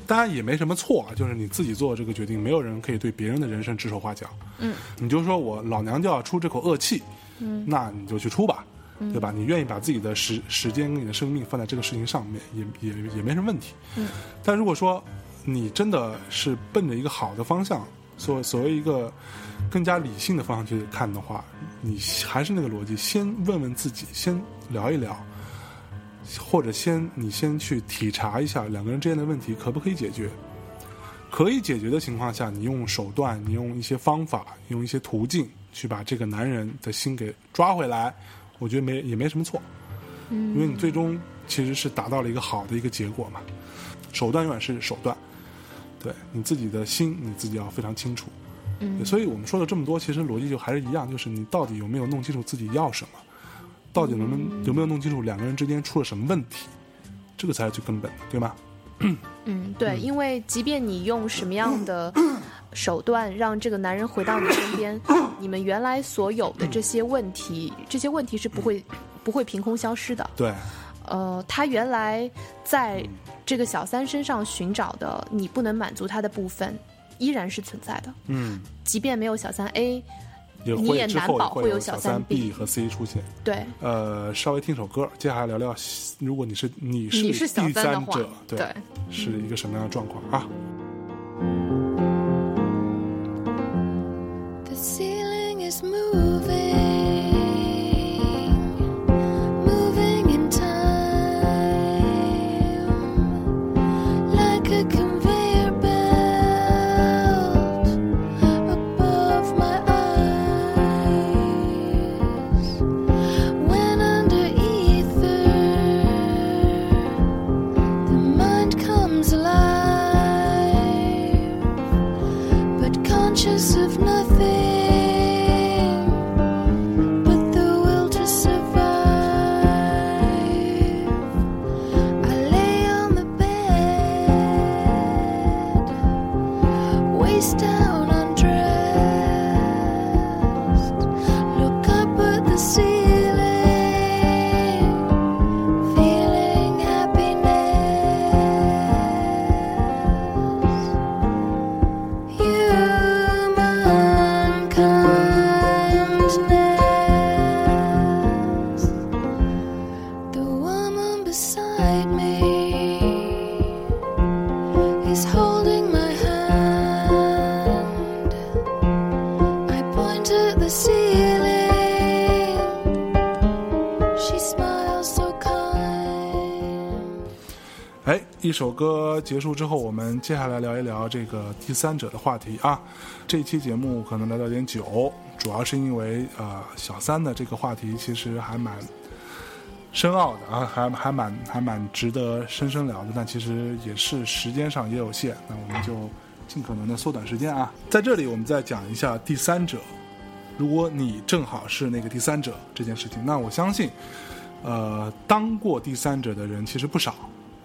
当然也没什么错啊，就是你自己做这个决定，没有人可以对别人的人生指手画脚。嗯，你就说我老娘就要出这口恶气，嗯那你就去出吧，对吧？你愿意把自己的时时间跟你的生命放在这个事情上面，也也也没什么问题。嗯，但如果说你真的是奔着一个好的方向，所所谓一个更加理性的方向去看的话，你还是那个逻辑，先问问自己，先聊一聊，或者先你先去体察一下两个人之间的问题可不可以解决。可以解决的情况下，你用手段，你用一些方法，用一些途径去把这个男人的心给抓回来，我觉得没也没什么错，嗯因为你最终其实是达到了一个好的一个结果嘛。手段永远是手段，对你自己的心你自己要非常清楚。嗯所以我们说了这么多，其实逻辑就还是一样，就是你到底有没有弄清楚自己要什么，到底能不能有没有弄清楚两个人之间出了什么问题，这个才是最根本的，对吗？嗯，对，因为即便你用什么样的 手段让这个男人回到你身边，你们原来所有的这些问题，这些问题是不会不会凭空消失的。对，呃，他原来在这个小三身上寻找的你不能满足他的部分，依然是存在的。嗯，即便没有小三 A，也你也难保会有小小三 B 和 C 出现。对，呃，稍微听首歌，接下来聊聊，如果你是你是小第三的话对，是一个什么样的状况啊首歌结束之后，我们接下来聊一聊这个第三者的话题啊。这一期节目可能聊到有点久，主要是因为呃小三的这个话题其实还蛮深奥的啊，还还蛮还蛮值得深深聊的。但其实也是时间上也有限，那我们就尽可能的缩短时间啊。在这里，我们再讲一下第三者。如果你正好是那个第三者这件事情，那我相信，呃，当过第三者的人其实不少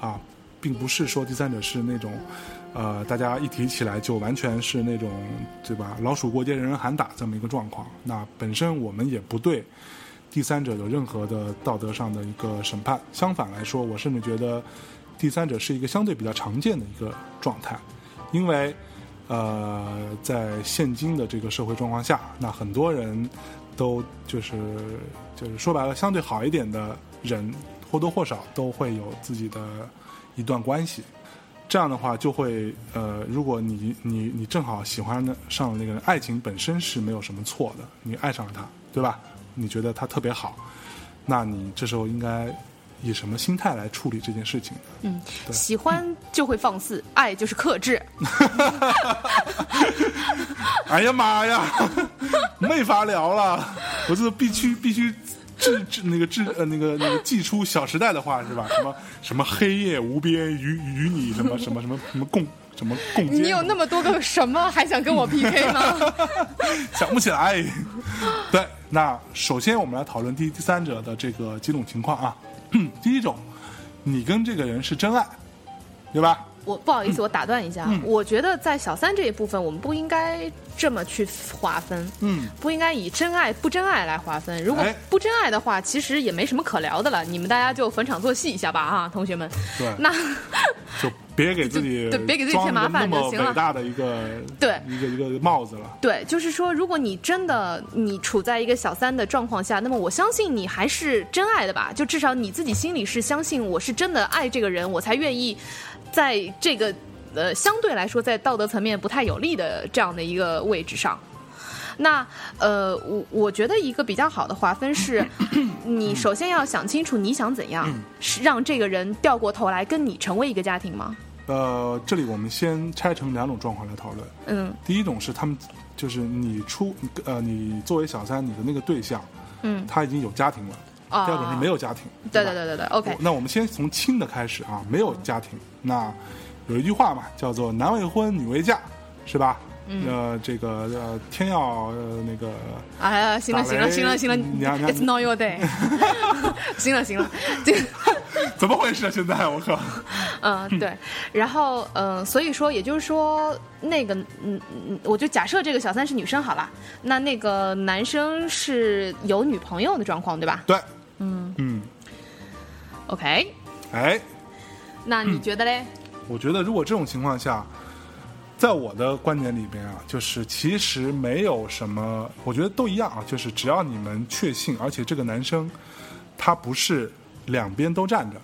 啊，并不是说第三者是那种，呃，大家一提起来就完全是那种对吧？老鼠过街，人人喊打这么一个状况。那本身我们也不对第三者有任何的道德上的一个审判，相反来说，我甚至觉得第三者是一个相对比较常见的一个状态，因为。呃，在现今的这个社会状况下，那很多人都就是就是说白了，相对好一点的人，或多或少都会有自己的一段关系。这样的话，就会呃，如果你你你正好喜欢上了那个人，爱情本身是没有什么错的，你爱上了他，对吧？你觉得他特别好，那你这时候应该以什么心态来处理这件事情？嗯，喜欢就会放肆，爱就是克制。哎呀妈呀，没法聊了，我这必须必须制制那个制呃那个那个寄出《小时代》的话是吧？什么什么黑夜无边与与你什么什么什么什么共什么共？你有那么多个什么，还想跟我 PK 吗？想不起来。对，那首先我们来讨论第第三者的这个几种情况啊。第一种，你跟这个人是真爱，对吧？我不好意思，我打断一下，嗯我觉得在小三这一部分，我们不应该这么去划分，嗯，不应该以真爱不真爱来划分。如果哎不真爱的话，其实也没什么可聊的了，你们大家就逢场作戏一下吧，啊，同学们。对，那 就别给自己 对别给自己添麻烦就行了伟大的一个对一个一个帽子了。对，就是说，如果你真的你处在一个小三的状况下，那么我相信你还是真爱的吧？就至少你自己心里是相信我是真的爱这个人，我才愿意在这个呃相对来说在道德层面不太有利的这样的一个位置上。那呃，我我觉得一个比较好的划分是，你首先要想清楚你想怎样，是让这个人掉过头来跟你成为一个家庭吗？呃，这里我们先拆成两种状况来讨论。嗯第一种是他们就是你出呃，你作为小三，你的那个对象嗯，他已经有家庭了。啊，第二种是没有家庭。对对对对对，OK，那我们先从轻的开始啊，没有家庭。那有一句话嘛，叫做“男未婚，女未嫁”，是吧？嗯呃，这个呃，天要呃那个哎呀，行了行了行了行了，It's not your day。行了行了，这 怎么回事啊？现在我靠，嗯对，然后嗯，所以说也就是说，那个嗯嗯，我就假设这个小三是女生好了，那那个男生是有女朋友的状况对吧对，嗯嗯，？OK，哎，那你觉得嘞？我觉得如果这种情况下，在我的观点里边啊，就是其实没有什么，我觉得都一样啊，就是只要你们确信，而且这个男生他不是两边都站着。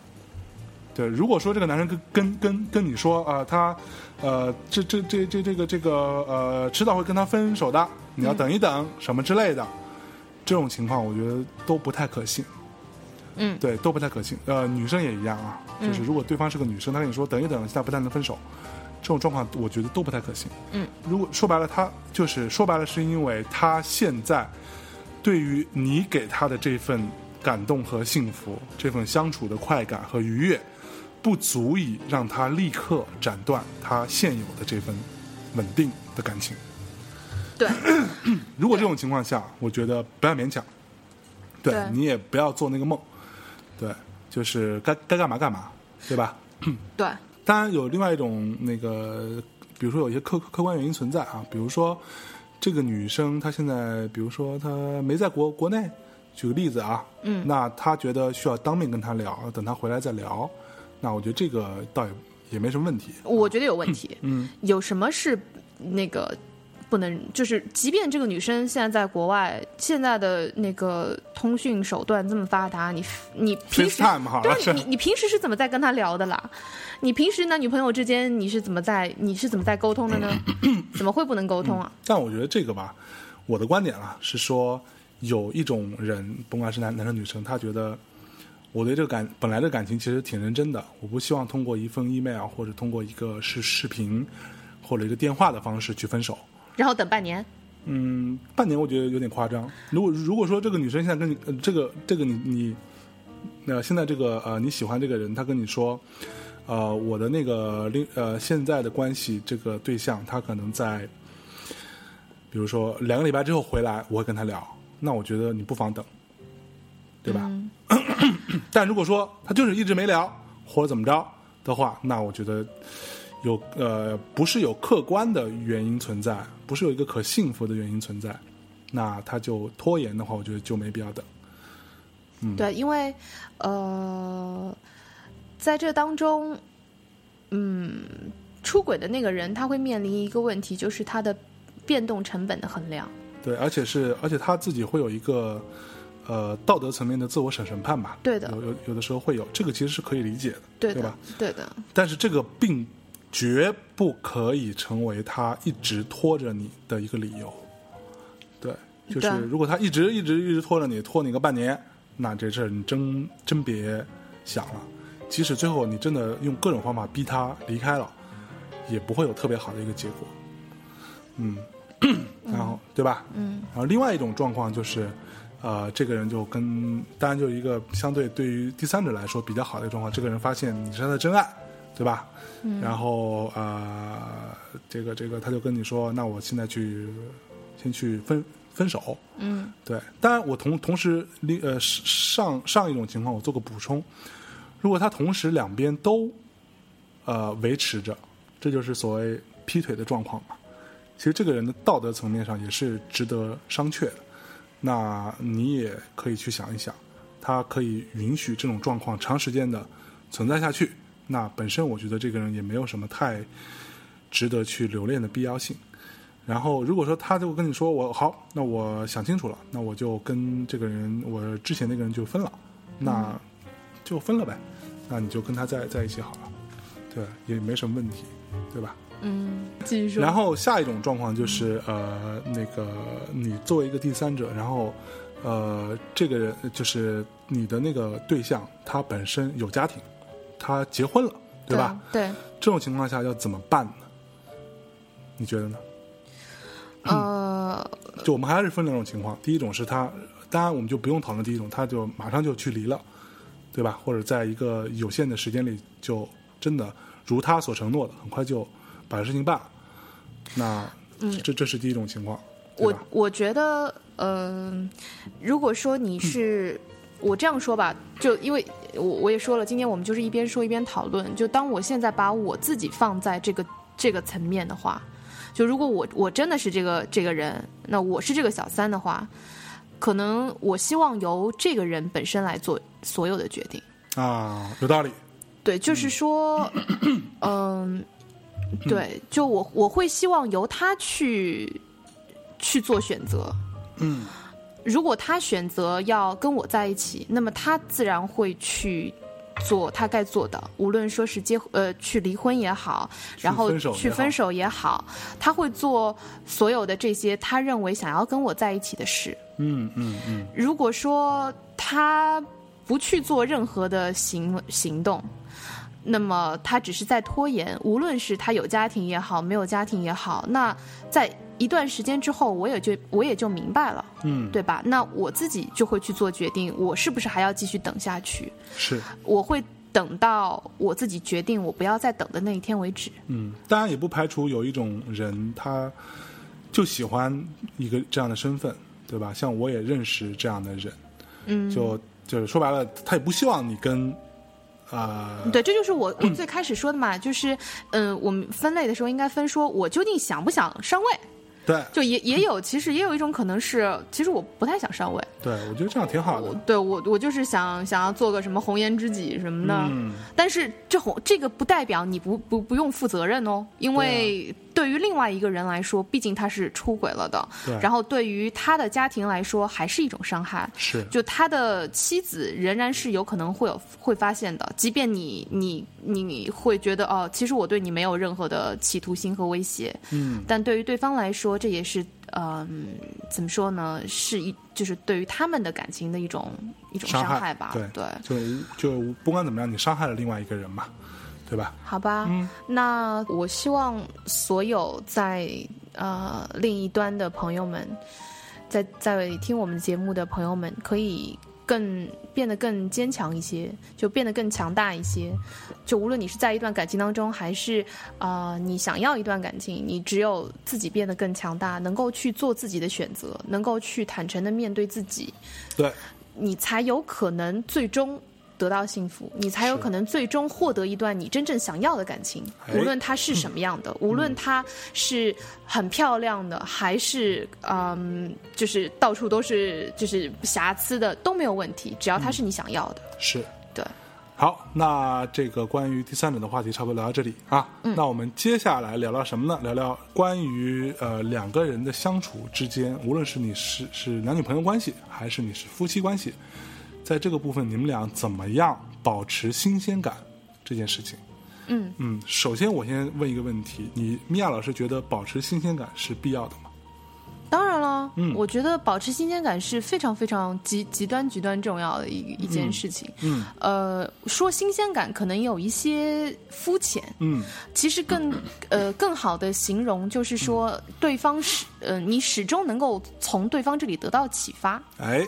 对，如果说这个男生跟跟跟跟你说啊、呃他呃这这这这这个这个呃迟早会跟他分手的，你要等一等、什么之类的，这种情况我觉得都不太可信。嗯。对，都不太可信。呃，女生也一样啊，就是如果对方是个女生，她跟你说等一等，现在不太能分手，这种状况我觉得都不太可信。嗯，如果说白了，他就是说白了，是因为他现在对于你给他的这份感动和幸福，这份相处的快感和愉悦，不足以让他立刻斩断他现有的这份稳定的感情。对。如果这种情况下，我觉得不要勉强，对对。你也不要做那个梦，对，就是该该干嘛干嘛，对吧？对，当然有另外一种那个，比如说有一些客客观原因存在啊，比如说这个女生她现在，比如说她没在国国内，举个例子啊，嗯那她觉得需要当面跟她聊，等她回来再聊，那我觉得这个倒也也没什么问题。我觉得有问题。嗯，有什么是那个不能？就是即便这个女生现在在国外，现在的那个通讯手段这么发达，你你平时了是对 你你平时是怎么在跟她聊的啦？你平时男女朋友之间你是怎么在你是怎么在沟通的呢？怎么会不能沟通啊？但我觉得这个吧，我的观点啊是说，有一种人，甭管是男男生女生，他觉得我对这个感本来的感情其实挺认真的，我不希望通过一份 email 或者通过一个视视频或者一个电话的方式去分手。然后等半年，嗯，半年我觉得有点夸张。如果如果说这个女生现在跟你，呃、这个这个你你，呃，现在这个呃你喜欢这个人，他跟你说，呃，我的那个另呃现在的关系这个对象，他可能在，比如说两个礼拜之后回来，我会跟他聊。那我觉得你不妨等，对吧？嗯 但如果说他就是一直没聊或者怎么着的话，那我觉得有呃不是有客观的原因存在，不是有一个可信服的原因存在，那他就拖延的话，我觉得就没必要等。对，因为呃，在这当中，嗯，出轨的那个人他会面临一个问题，就是他的变动成本的衡量。对，而且是而且他自己会有一个呃道德层面的自我审审判吧。对的有有有的时候会有，这个其实是可以理解的，对的，对吧？对的，但是这个并绝不可以成为他一直拖着你的一个理由。对，就是如果他一直一直一直拖着你，拖你个半年，那这事儿你真真别想了。即使最后你真的用各种方法逼他离开了，也不会有特别好的一个结果。嗯，然后对吧？嗯然后另外一种状况就是，呃，这个人就跟当然就一个相对对于第三者来说比较好的一个状况，这个人发现你是他的真爱，对吧？嗯然后呃，这个这个他就跟你说，那我现在去先去分分手，嗯对。当然我同同时另呃上上一种情况我做个补充，如果他同时两边都呃维持着，这就是所谓劈腿的状况嘛。其实这个人的道德层面上也是值得商榷的。那你也可以去想一想，他可以允许这种状况长时间的存在下去，那本身我觉得这个人也没有什么太值得去留恋的必要性。然后如果说他就跟你说我好，那我想清楚了，那我就跟这个人我之前那个人就分了，那就分了呗，那你就跟他在在一起好了，对，也没什么问题，对吧？嗯，继续说。然后下一种状况就是呃，那个你作为一个第三者，然后呃，这个人就是你的那个对象，他本身有家庭，他结婚了，对吧？？对，这种情况下要怎么办呢？你觉得呢？呃，就我们还是分两种情况，第一种是他，当然我们就不用讨论第一种，他就马上就去离了，对吧？或者在一个有限的时间里，就真的如他所承诺的，很快就把事情办了。那，这这是第一种情况，对我？我觉得，呃，如果说你是、我这样说吧，就因为我我也说了，今天我们就是一边说一边讨论。就当我现在把我自己放在这个这个层面的话，就如果我我真的是这个这个人，那我是这个小三的话，可能我希望由这个人本身来做所有的决定。啊，有道理。对，就是说，嗯，对，就我我会希望由他去去做选择。嗯，如果他选择要跟我在一起，那么他自然会去做他该做的，无论说是结呃去离婚也好，然后去分手也好，他会做所有的这些他认为想要跟我在一起的事。嗯嗯嗯，如果说他不去做任何的行行动，那么他只是在拖延，无论是他有家庭也好，没有家庭也好，那在一段时间之后，我也就我也就明白了，嗯，对吧？那我自己就会去做决定，我是不是还要继续等下去？是，我会等到我自己决定我不要再等的那一天为止。嗯，当然也不排除有一种人他就喜欢一个这样的身份，对吧？像我也认识这样的人，嗯，就就是说白了，他也不希望你跟呃，对，这就是我我最开始说的嘛，就是嗯、呃我们分类的时候应该分说，我究竟想不想上位？对。就也也有，其实也有一种可能是，其实我不太想上位，对，我觉得这样挺好我的。对我我就是想想要做个什么红颜知己什么的，嗯，但是这红这个不代表你不不不用负责任哦，因为对于另外一个人来说，毕竟他是出轨了的，对然后对于他的家庭来说，还是一种伤害。是就他的妻子仍然是有可能会有会发现的，即便你你你你会觉得哦，其实我对你没有任何的企图心和威胁，嗯，但对于对方来说，这也是嗯、怎么说呢？是一就是对于他们的感情的一种一种伤害伤害吧？对对，就就不管怎么样，你伤害了另外一个人嘛，对吧？好吧，嗯那我希望所有在呃另一端的朋友们，在在听我们节目的朋友们，可以更变得更坚强一些，就变得更强大一些。就无论你是在一段感情当中，还是啊、呃你想要一段感情，你只有自己变得更强大，能够去做自己的选择，能够去坦诚的面对自己，对，你才有可能最终得到幸福，你才有可能最终获得一段你真正想要的感情，哎无论它是什么样的，无论它是很漂亮的，还是嗯，就是到处都是就是瑕疵的都没有问题，只要它是你想要的。是。对，好，那这个关于第三者的话题差不多聊到这里啊。那我们接下来聊聊什么呢？聊聊关于呃两个人的相处之间，无论是你是是男女朋友关系，还是你是夫妻关系，在这个部分你们俩怎么样保持新鲜感这件事情。嗯嗯，首先我先问一个问题：你米娅老师觉得保持新鲜感是必要的吗？当然了，嗯我觉得保持新鲜感是非常非常极极端极端重要的一一件事情。嗯呃，说新鲜感可能有一些肤浅，嗯其实更呃更好的形容就是说，对方始呃你始终能够从对方这里得到启发，哎，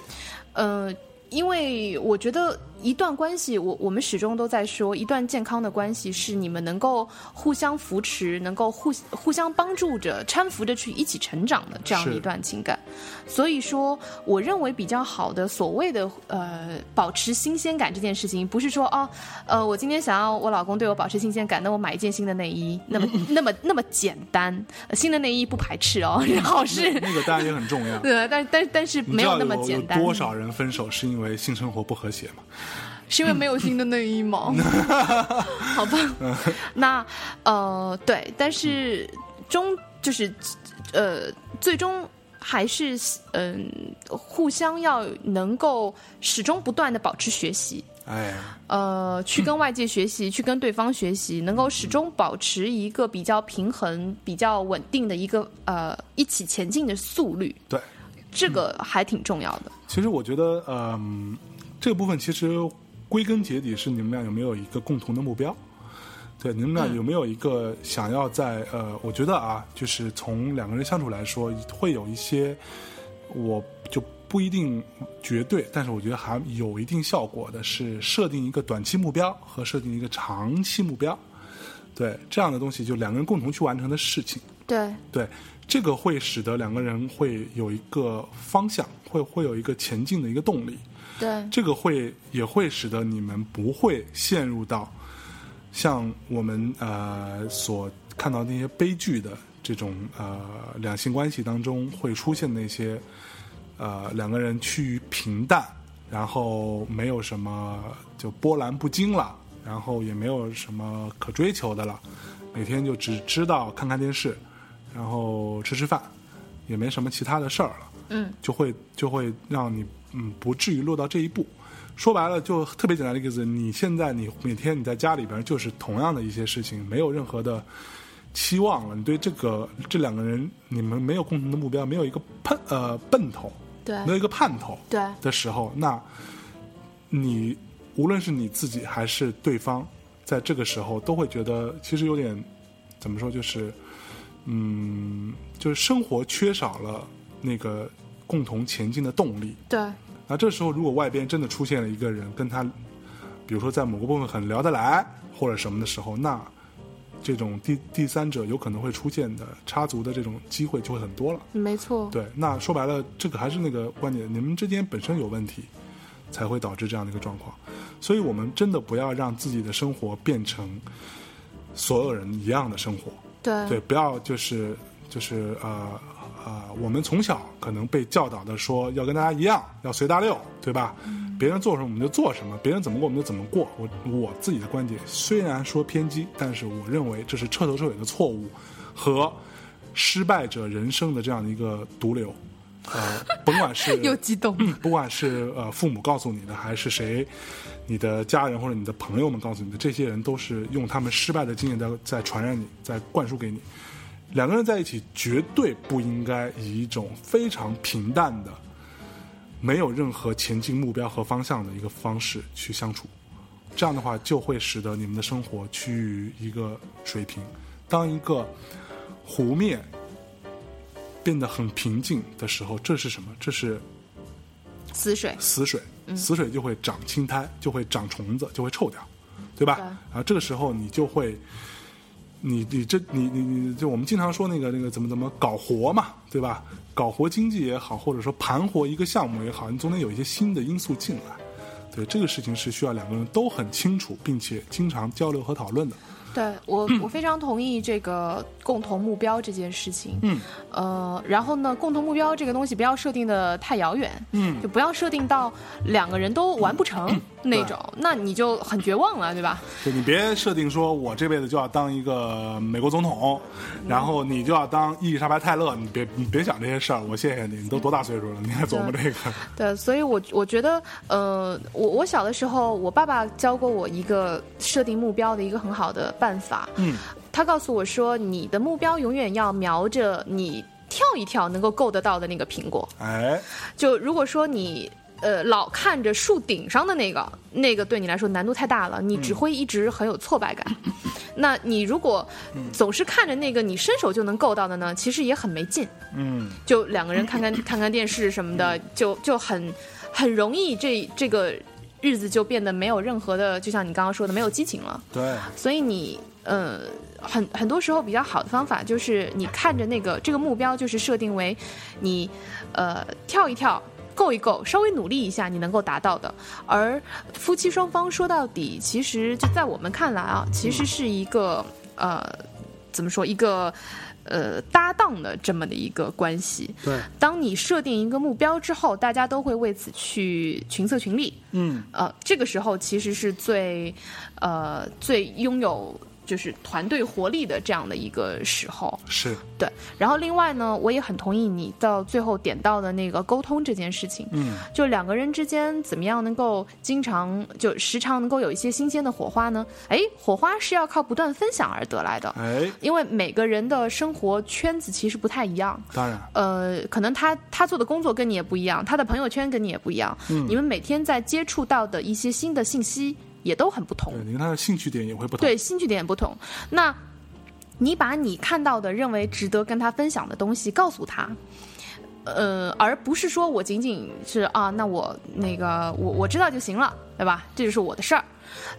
呃。因为我觉得一段关系，我我们始终都在说，一段健康的关系是你们能够互相扶持，能够互互相帮助着、搀扶着去一起成长的这样的一段情感。所以说，我认为比较好的所谓的呃保持新鲜感这件事情，不是说哦呃我今天想要我老公对我保持新鲜感，那我买一件新的内衣，那么 那么那么简单。呃新的内衣不排斥哦，然后是。那个当然也很重要。对，但但但是没有那么简单。有多少人分手是因为性生活不和谐吗？是因为没有新的内衣吗？好吧，那呃对，但是终就是呃最终还是嗯、互相要能够始终不断的保持学习。哎，呃，去跟外界学习，去跟对方学习，能够始终保持一个比较平衡、比较稳定的一个呃一起前进的速率，对，这个还挺重要的。其实我觉得，嗯、这个部分其实归根结底是你们俩有没有一个共同的目标？对，你们俩有没有一个想要在、呃，我觉得啊，就是从两个人相处来说，会有一些我就不一定绝对，但是我觉得还有一定效果的是设定一个短期目标和设定一个长期目标。对，这样的东西就两个人共同去完成的事情。对，对，这个会使得两个人会有一个方向，会会有一个前进的一个动力。对，这个会也会使得你们不会陷入到像我们呃所看到那些悲剧的这种呃两性关系当中会出现那些呃两个人趋于平淡，然后没有什么就波澜不惊了，然后也没有什么可追求的了，每天就只知道看看电视，然后吃吃饭，也没什么其他的事儿了。嗯，就会就会让你嗯不至于落到这一步。说白了，就特别简单的一个字，你现在你每天你在家里边就是同样的一些事情，没有任何的期望了。你对这个这两个人，你们没有共同的目标，没有一个奔呃奔头，对没有一个盼头对，的时候，那你无论是你自己还是对方，在这个时候都会觉得其实有点怎么说，就是嗯，就是生活缺少了那个共同前进的动力。对，那这时候，如果外边真的出现了一个人跟他，比如说在某个部分很聊得来或者什么的时候，那这种第第三者有可能会出现的插足的这种机会就会很多了。没错，对，那说白了，这个还是那个观点，你们之间本身有问题，才会导致这样的一个状况。所以我们真的不要让自己的生活变成所有人一样的生活。对对，不要就是就是呃呃，我们从小可能被教导的说要跟大家一样，要随大流，对吧？别人做什么我们就做什么，别人怎么过我们就怎么过。我我自己的观点虽然说偏激，但是我认为这是彻头彻尾的错误和失败者人生的这样的一个毒瘤。呃，甭管是 又激动，不管是呃父母告诉你的，还是谁，你的家人或者你的朋友们告诉你的，这些人都是用他们失败的经验在在传染你，在灌输给你。两个人在一起绝对不应该以一种非常平淡的、没有任何前进目标和方向的一个方式去相处。这样的话，就会使得你们的生活趋于一个水平。当一个湖面变得很平静的时候，这是什么？这是死水，死水，死水就会长青苔，就会长虫子，就会臭掉，对吧？对然后这个时候你就会，你你这你你你就我们经常说那个那个怎么怎么搞活嘛，对吧？搞活经济也好，或者说盘活一个项目也好，你总得有一些新的因素进来。对这个事情是需要两个人都很清楚，并且经常交流和讨论的。对我，我非常同意这个共同目标这件事情。嗯，呃，然后呢，共同目标这个东西不要设定的太遥远，嗯就不要设定到两个人都完不成那种，那你就很绝望了，对吧？就你别设定说我这辈子就要当一个美国总统，然后你就要当伊丽莎白泰勒，你别你别想这些事儿。我谢谢你，你都多大岁数了，你还琢磨这个？对，所以我我觉得，呃，我我小的时候，我爸爸教过我一个设定目标的一个很好的办法。嗯，他告诉我说，你的目标永远要瞄着你跳一跳能够够得到的那个苹果。哎，就如果说你呃老看着树顶上的那个，那个对你来说难度太大了，你只会一直很有挫败感。那你如果总是看着那个你伸手就能够到的呢，其实也很没劲。嗯，就两个人看看 看看电视什么的，就就很很容易这这个日子就变得没有任何的，就像你刚刚说的没有激情了。对，所以你呃，很很多时候比较好的方法就是你看着那个这个目标，就是设定为你呃跳一跳。够一够，稍微努力一下，你能够达到的。而夫妻双方说到底，其实就在我们看来啊，其实是一个呃，怎么说一个呃搭档的这么的一个关系。对，当你设定一个目标之后，大家都会为此去群策群力。嗯，呃，这个时候其实是最呃最拥有就是团队活力的这样的一个时候。是，对，然后另外呢，我也很同意你到最后点到的那个沟通这件事情。嗯，就两个人之间怎么样能够经常就时常能够有一些新鲜的火花呢？哎，火花是要靠不断分享而得来的。哎，因为每个人的生活圈子其实不太一样，当然，呃，可能他他做的工作跟你也不一样，他的朋友圈跟你也不一样，嗯你们每天在接触到的一些新的信息也都很不同。对，你跟他的兴趣点也会不同。对，兴趣点也不同。那你把你看到的、认为值得跟他分享的东西告诉他，呃，而不是说我仅仅是啊，那我那个我我知道就行了，对吧？这就是我的事儿。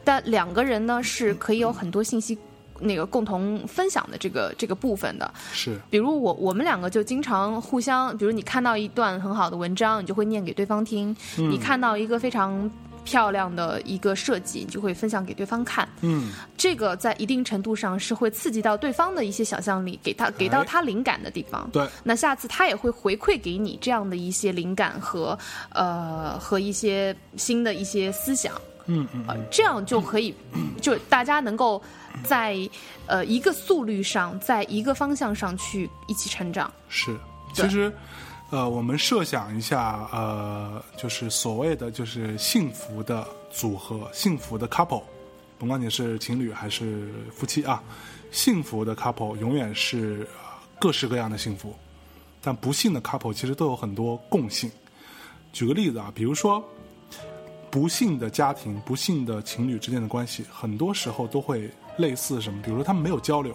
但两个人呢是可以有很多信息。那个共同分享的这个这个部分的，是，比如我我们两个就经常互相，比如你看到一段很好的文章，你就会念给对方听；你看到一个非常漂亮的一个设计，你就会分享给对方看。嗯，这个在一定程度上是会刺激到对方的一些想象力，给他给到他灵感的地方。对，那下次他也会回馈给你这样的一些灵感和呃和一些新的一些思想。嗯嗯呃，这样就可以，就大家能够在呃一个速率上，在一个方向上去一起成长。是，其实，呃，我们设想一下，呃，就是所谓的就是幸福的组合，幸福的 couple，甭管你是情侣还是夫妻啊，幸福的 couple 永远是、各式各样的幸福，但不幸的 couple 其实都有很多共性。举个例子啊，比如说。不幸的家庭、不幸的情侣之间的关系，很多时候都会类似什么？比如说他们没有交流，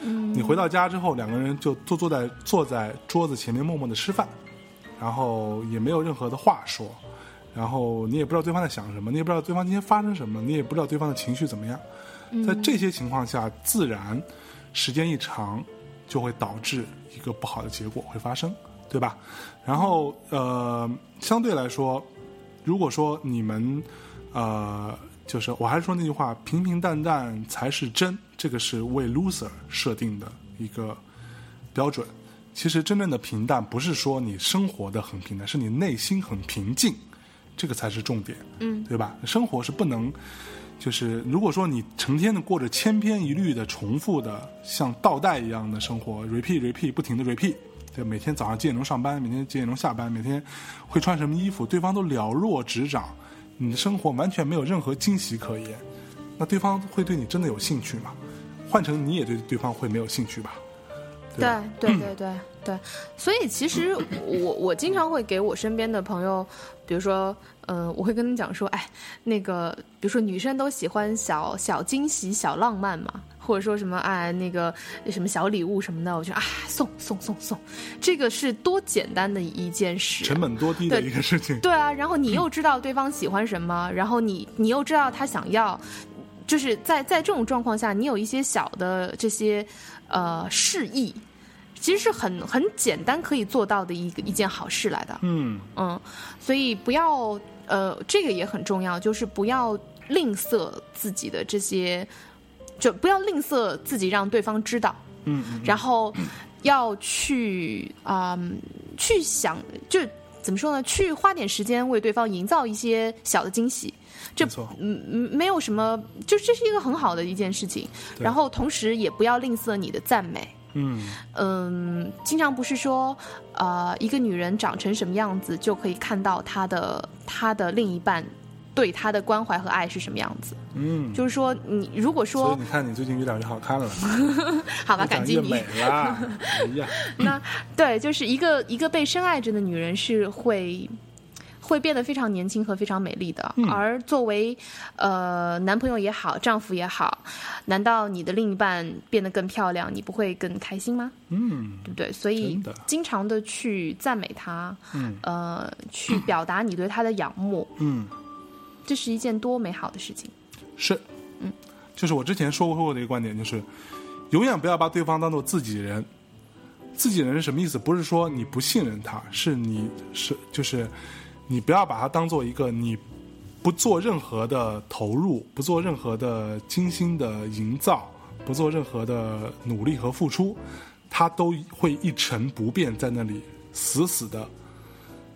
你回到家之后，两个人就坐坐在坐在桌子前面默默的吃饭，然后也没有任何的话说，然后你也不知道对方在想什么，你也不知道对方今天发生什么，你也不知道对方的情绪怎么样。在这些情况下，自然时间一长，就会导致一个不好的结果会发生，对吧？然后呃，相对来说，如果说你们呃，就是我还是说那句话，平平淡淡才是真，这个是为 loser 设定的一个标准。其实真正的平淡，不是说你生活的很平淡，是你内心很平静，这个才是重点，嗯，对吧？生活是不能，就是如果说你成天的过着千篇一律的重复的像倒带一样的生活，repeat repeat 不停的 repeat，对，每天早上几点钟上班，每天几点钟下班，每天会穿什么衣服，对方都了若指掌，你的生活完全没有任何惊喜可言，那对方会对你真的有兴趣吗？换成你也对对方会没有兴趣吧？对对 对对对对，所以其实我我经常会给我身边的朋友，比如说，嗯、我会跟他们讲说，哎，那个，比如说女生都喜欢小小惊喜、小浪漫嘛，或者说什么哎那个什么小礼物什么的，我觉得啊送送送送，这个是多简单的一件事。啊，成本多低的一个事情，对啊，然后你又知道对方喜欢什么，然后你你又知道他想要，就是在在这种状况下，你有一些小的这些呃示意，其实是很很简单可以做到的一个一件好事来的。嗯，嗯，所以不要呃，这个也很重要，就是不要吝啬自己的这些，就不要吝啬自己，让对方知道。嗯嗯然后要去啊、去想，就怎么说呢？去花点时间为对方营造一些小的惊喜。这嗯嗯没有什么，就这是一个很好的一件事情。然后同时也不要吝啬你的赞美。嗯，嗯，经常不是说，呃，一个女人长成什么样子，就可以看到她的她的另一半对他的关怀和爱是什么样子。嗯，就是说，你如果说所以你看你最近越来越好看了，好吧，感激你。美啦，哎呀，那对，就是一个一个被深爱着的女人是会会变得非常年轻和非常美丽的。嗯而作为呃男朋友也好，丈夫也好，难道你的另一半变得更漂亮，你不会更开心吗？嗯对不对？所以经常的去赞美他，嗯呃，去表达你对他的仰慕，嗯，这是一件多美好的事情。是，嗯，就是我之前说过的一个观点，就是永远不要把对方当做自己人。自己人是什么意思？不是说你不信任他，是你是就是你不要把他当做一个你不做任何的投入，不做任何的精心的营造，不做任何的努力和付出，他都会一成不变在那里死死的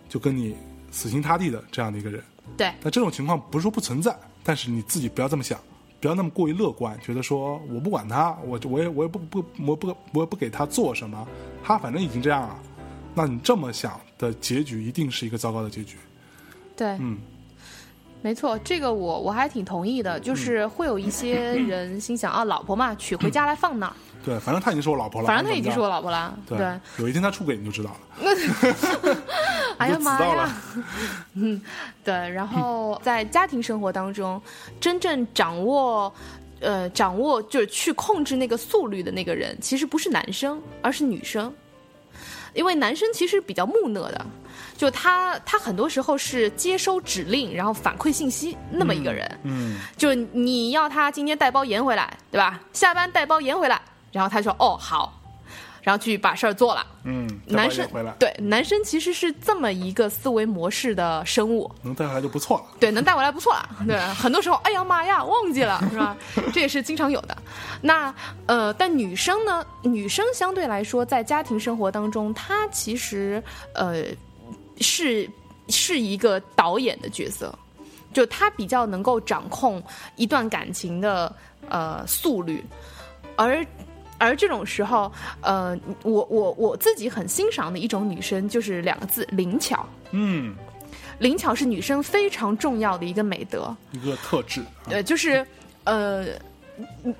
就跟你死心塌地的这样的一个人。对，那这种情况不是说不存在，但是你自己不要这么想，不要那么过于乐观，觉得说我不管他，我我也我也不不我不我也不给他做什么，他反正已经这样了。那你这么想的结局一定是一个糟糕的结局。对，嗯，没错，这个我我还挺同意的。就是会有一些人心想啊，老婆嘛，娶回家来放那儿，对，反正他已经是我老婆了，反正他已经是我老老婆了。对对，有一天他出轨你就知道了。哎呀妈呀！嗯，对。然后在家庭生活当中，真正掌握。呃，掌握就是去控制那个速率的那个人，其实不是男生，而是女生。因为男生其实比较木讷的，就他他很多时候是接收指令，然后反馈信息那么一个人。嗯，就你要他今天带包盐回来，对吧？下班带包盐回来，然后他说哦好，然后去把事儿做了。嗯，男生回来对男生其实是这么一个思维模式的生物，能带回来就不错了。对，能带回来不错了。对，很多时候，哎呀妈呀，忘记了，是吧？这也是经常有的。那呃，但女生呢？女生相对来说，在家庭生活当中，她其实呃是是一个导演的角色，就她比较能够掌控一段感情的呃速率，而。而这种时候，呃，我我我自己很欣赏的一种女生，就是两个字：灵巧。嗯，灵巧是女生非常重要的一个美德。一个特质。啊呃，就是呃，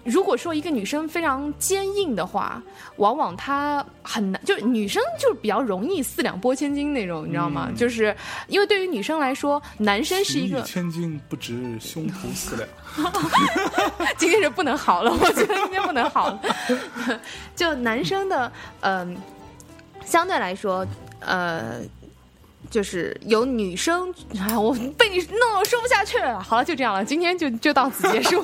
如果说一个女生非常坚硬的话，往往她很难，就是女生就是比较容易四两拨千斤那种，你知道吗？嗯就是因为对于女生来说，男生是一个千金不值胸脯四两。今天是不能好了，我觉得今天不能好了。就男生的，嗯、相对来说，呃，就是有女生，哎，我被你弄得我说不下去了。好了，就这样了，今天就就到此结束。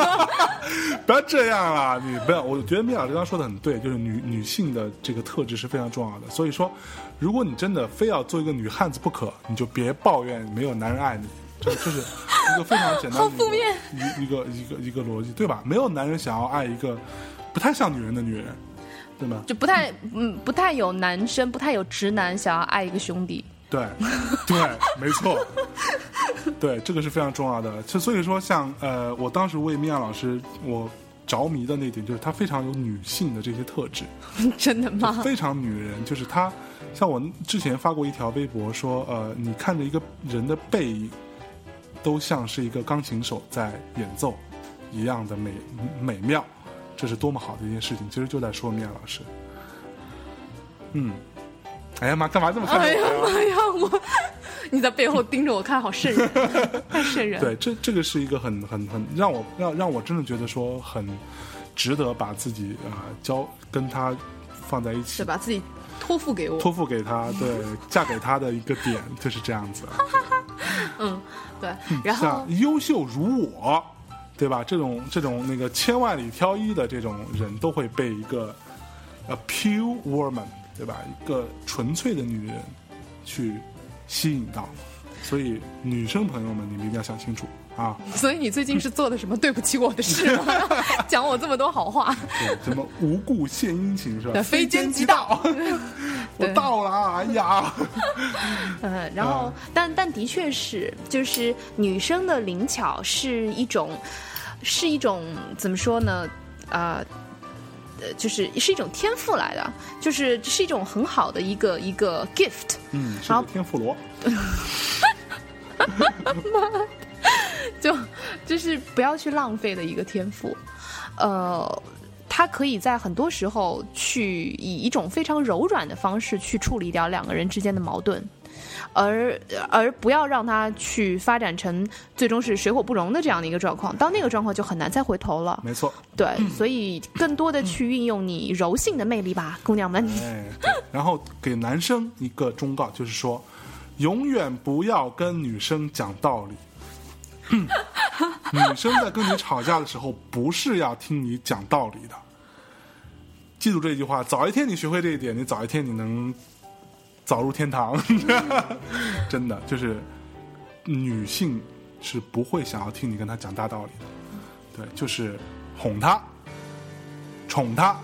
不要这样啦！你不要，我觉得米老师刚刚说的很对，就是女女性的这个特质是非常重要的。所以说，如果你真的非要做一个女汉子不可，你就别抱怨没有男人爱你。这就是一个非常简单的 好负面一个一个一个一个逻辑，对吧？没有男人想要爱一个不太像女人的女人，对吗？就不太嗯不太有男生，不太有直男想要爱一个兄弟。对，对，没错，对，这个是非常重要的。就所以说像，呃，我当时为米娅老师我着迷的那点，就是她非常有女性的这些特质，真的吗？非常女人。就是她，像我之前发过一条微博说，呃，你看着一个人的背影，都像是一个钢琴手在演奏一样的美美妙，这是多么好的一件事情。其实就在说米娅老师，嗯。哎呀妈，干嘛这么看哎呀？妈呀，我你在背后盯着我看，好瘆人，太瘆人。对，这这个是一个很很很让我让让我真的觉得说很值得把自己啊、呃交跟他放在一起是，把自己托付给我。托付给他，对，嫁给他的一个点就是这样子。嗯，对。然后像优秀如我，对吧？这种这种那个千万里挑一的这种人都会被一个 a pure woman，对吧？一个纯粹的女人去吸引到。所以，女生朋友们，你们一定要想清楚啊！所以你最近是做的什么对不起我的事吗？讲我这么多好话。对，什么无故献殷勤是吧？非奸即盗 我到了啊！哎呀，嗯，然后，但但的确是，就是女生的灵巧是一种，是一种怎么说呢？啊、呃，就是是一种天赋来的，就是是一种很好的一个一个 gift。嗯，是好个天妇罗，就就是不要去浪费的一个天赋，呃，他可以在很多时候去以一种非常柔软的方式去处理掉两个人之间的矛盾，而而不要让它去发展成最终是水火不容的这样的一个状况，到那个状况就很难再回头了。没错。对，所以更多的去运用你柔性的魅力吧，姑娘们。哎，对然后给男生一个忠告，就是说，永远不要跟女生讲道理。女生在跟你吵架的时候，不是要听你讲道理的。记住这句话，早一天你学会这一点，你早一天你能早入天堂。真的，就是女性是不会想要听你跟她讲大道理的。对，就是哄她、宠她，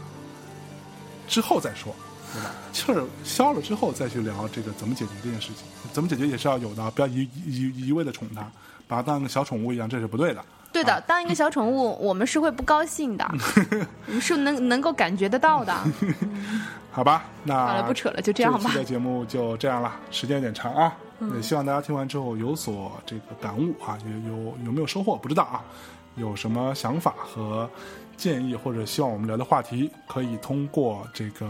之后再说，对吧？气儿消了之后再去聊这个怎么解决这件事情，怎么解决也是要有的，不要一一一味的宠她，把她当个小宠物一样，这是不对的。对的，当一个小宠物，我们是会不高兴的，我们是能能够感觉得到的。好吧，那好了不扯了就这样吧这期的节目就这样了，时间有点长啊，也希望大家听完之后有所这个感悟啊，有有有没有收获不知道啊，有什么想法和建议或者希望我们聊的话题，可以通过这个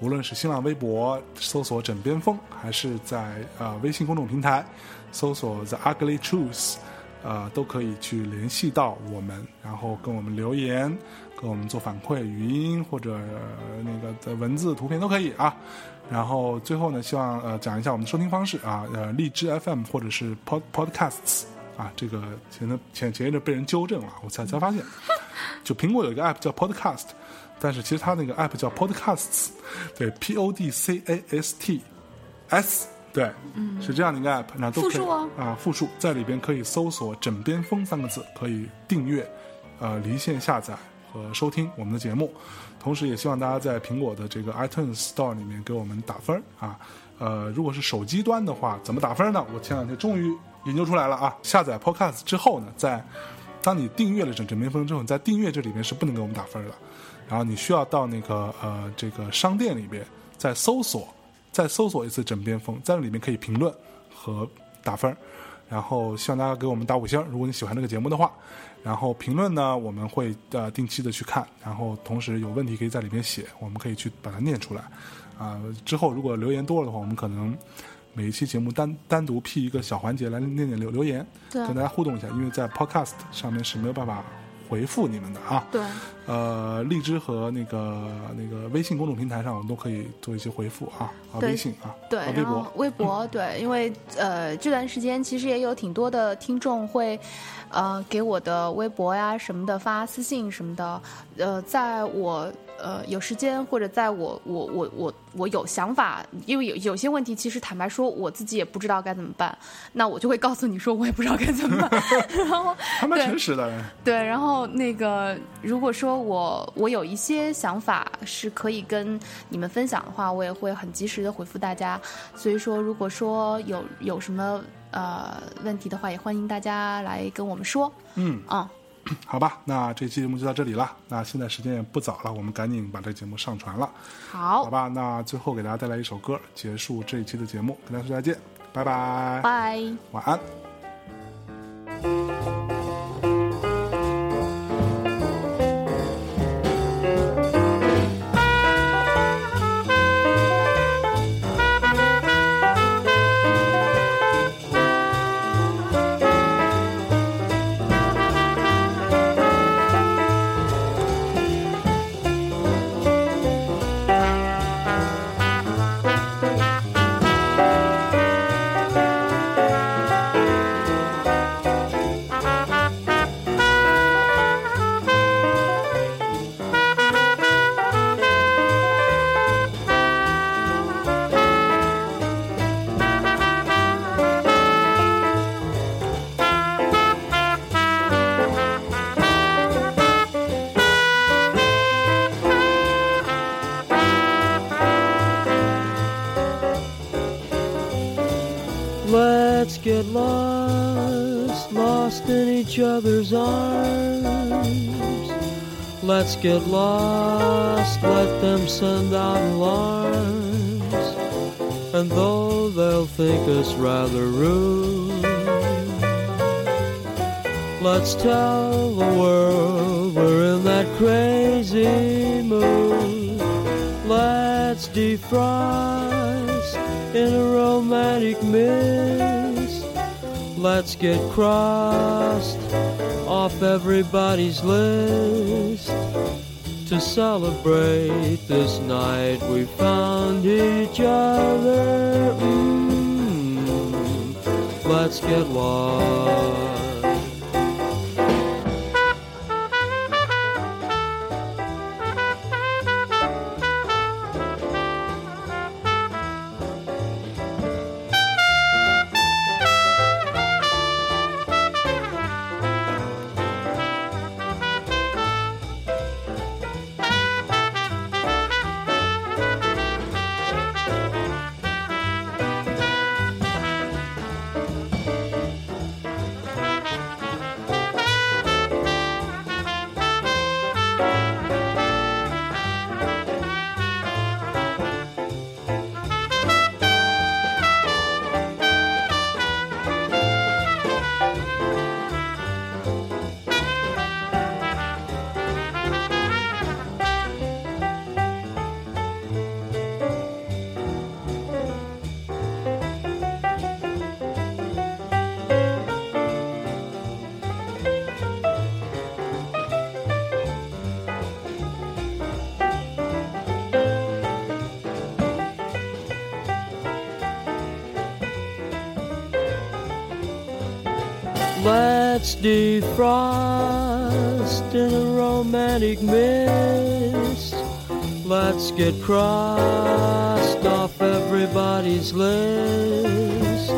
无论是新浪微博搜索“枕边风”，还是在呃微信公众平台搜索 “The Ugly Truth”。呃，都可以去联系到我们，然后跟我们留言，跟我们做反馈，语音或者、那个的文字、图片都可以啊。然后最后呢，希望呃讲一下我们的收听方式啊，呃，荔枝 FM 或者是 Pod Podcasts 啊，这个前的前前一阵被人纠正了，我才才发现，就苹果有一个 app 叫 Podcast，但是其实它那个 app 叫 Podcasts，对，P O D C A S T S。对，嗯是这样的一个 app，那都可以复数哦啊，复数在里边可以搜索“枕边风”三个字，可以订阅，呃，离线下载和收听我们的节目。同时，也希望大家在苹果的这个 iTunes Store 里面给我们打分儿啊。呃，如果是手机端的话，怎么打分呢？我前两天终于研究出来了啊！下载 Podcast 之后呢，在当你订阅了枕枕边风之后，你在订阅这里面是不能给我们打分的。然后你需要到那个呃这个商店里边再搜索，再搜索一次枕边风，在里面可以评论和打分儿。然后希望大家给我们打五星儿，如果你喜欢这个节目的话。然后评论呢，我们会呃定期的去看，然后同时有问题可以在里面写，我们可以去把它念出来。啊、之后如果留言多了的话，我们可能每一期节目单单独辟一个小环节来念念留留言，跟大家互动一下，因为在 Podcast 上面是没有办法回复你们的啊。对，呃，荔枝和那个那个微信公众平台上，我们都可以做一些回复啊，啊，微信啊，对，啊，微博，微博对，因为呃这段时间其实也有挺多的听众会，呃给我的微博呀什么的发私信什么的，呃在我呃有时间或者在我我我我我有想法，因为有有些问题其实坦白说我自己也不知道该怎么办，那我就会告诉你说我也不知道该怎么办，然后还蛮对诚实的。对，然后那个，如果说我我有一些想法是可以跟你们分享的话，我也会很及时的回复大家。所以说，如果说有有什么呃问题的话，也欢迎大家来跟我们说。嗯，嗯，好吧，那这期节目就到这里了。那现在时间也不早了，我们赶紧把这个节目上传了，好好，吧？那最后给大家带来一首歌，结束这一期的节目，跟大家说再见，拜拜，拜。晚安。Let's get lost, let them send out alarms. And though they'll think us rather rude, let's tell the world we're in that crazy mood. Let's defrost in a romantic mist. Let's get crossed off everybody's list. To celebrate this night we found each other. Mm, let's get lost. Defrost in a romantic mist. Let's get crossed off everybody's list.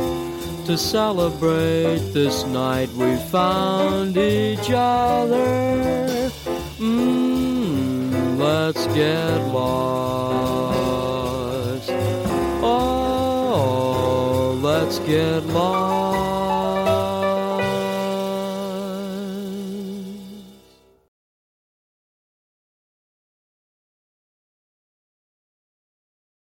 To celebrate this night we found each other. Mm, let's get lost. Oh, let's get lost.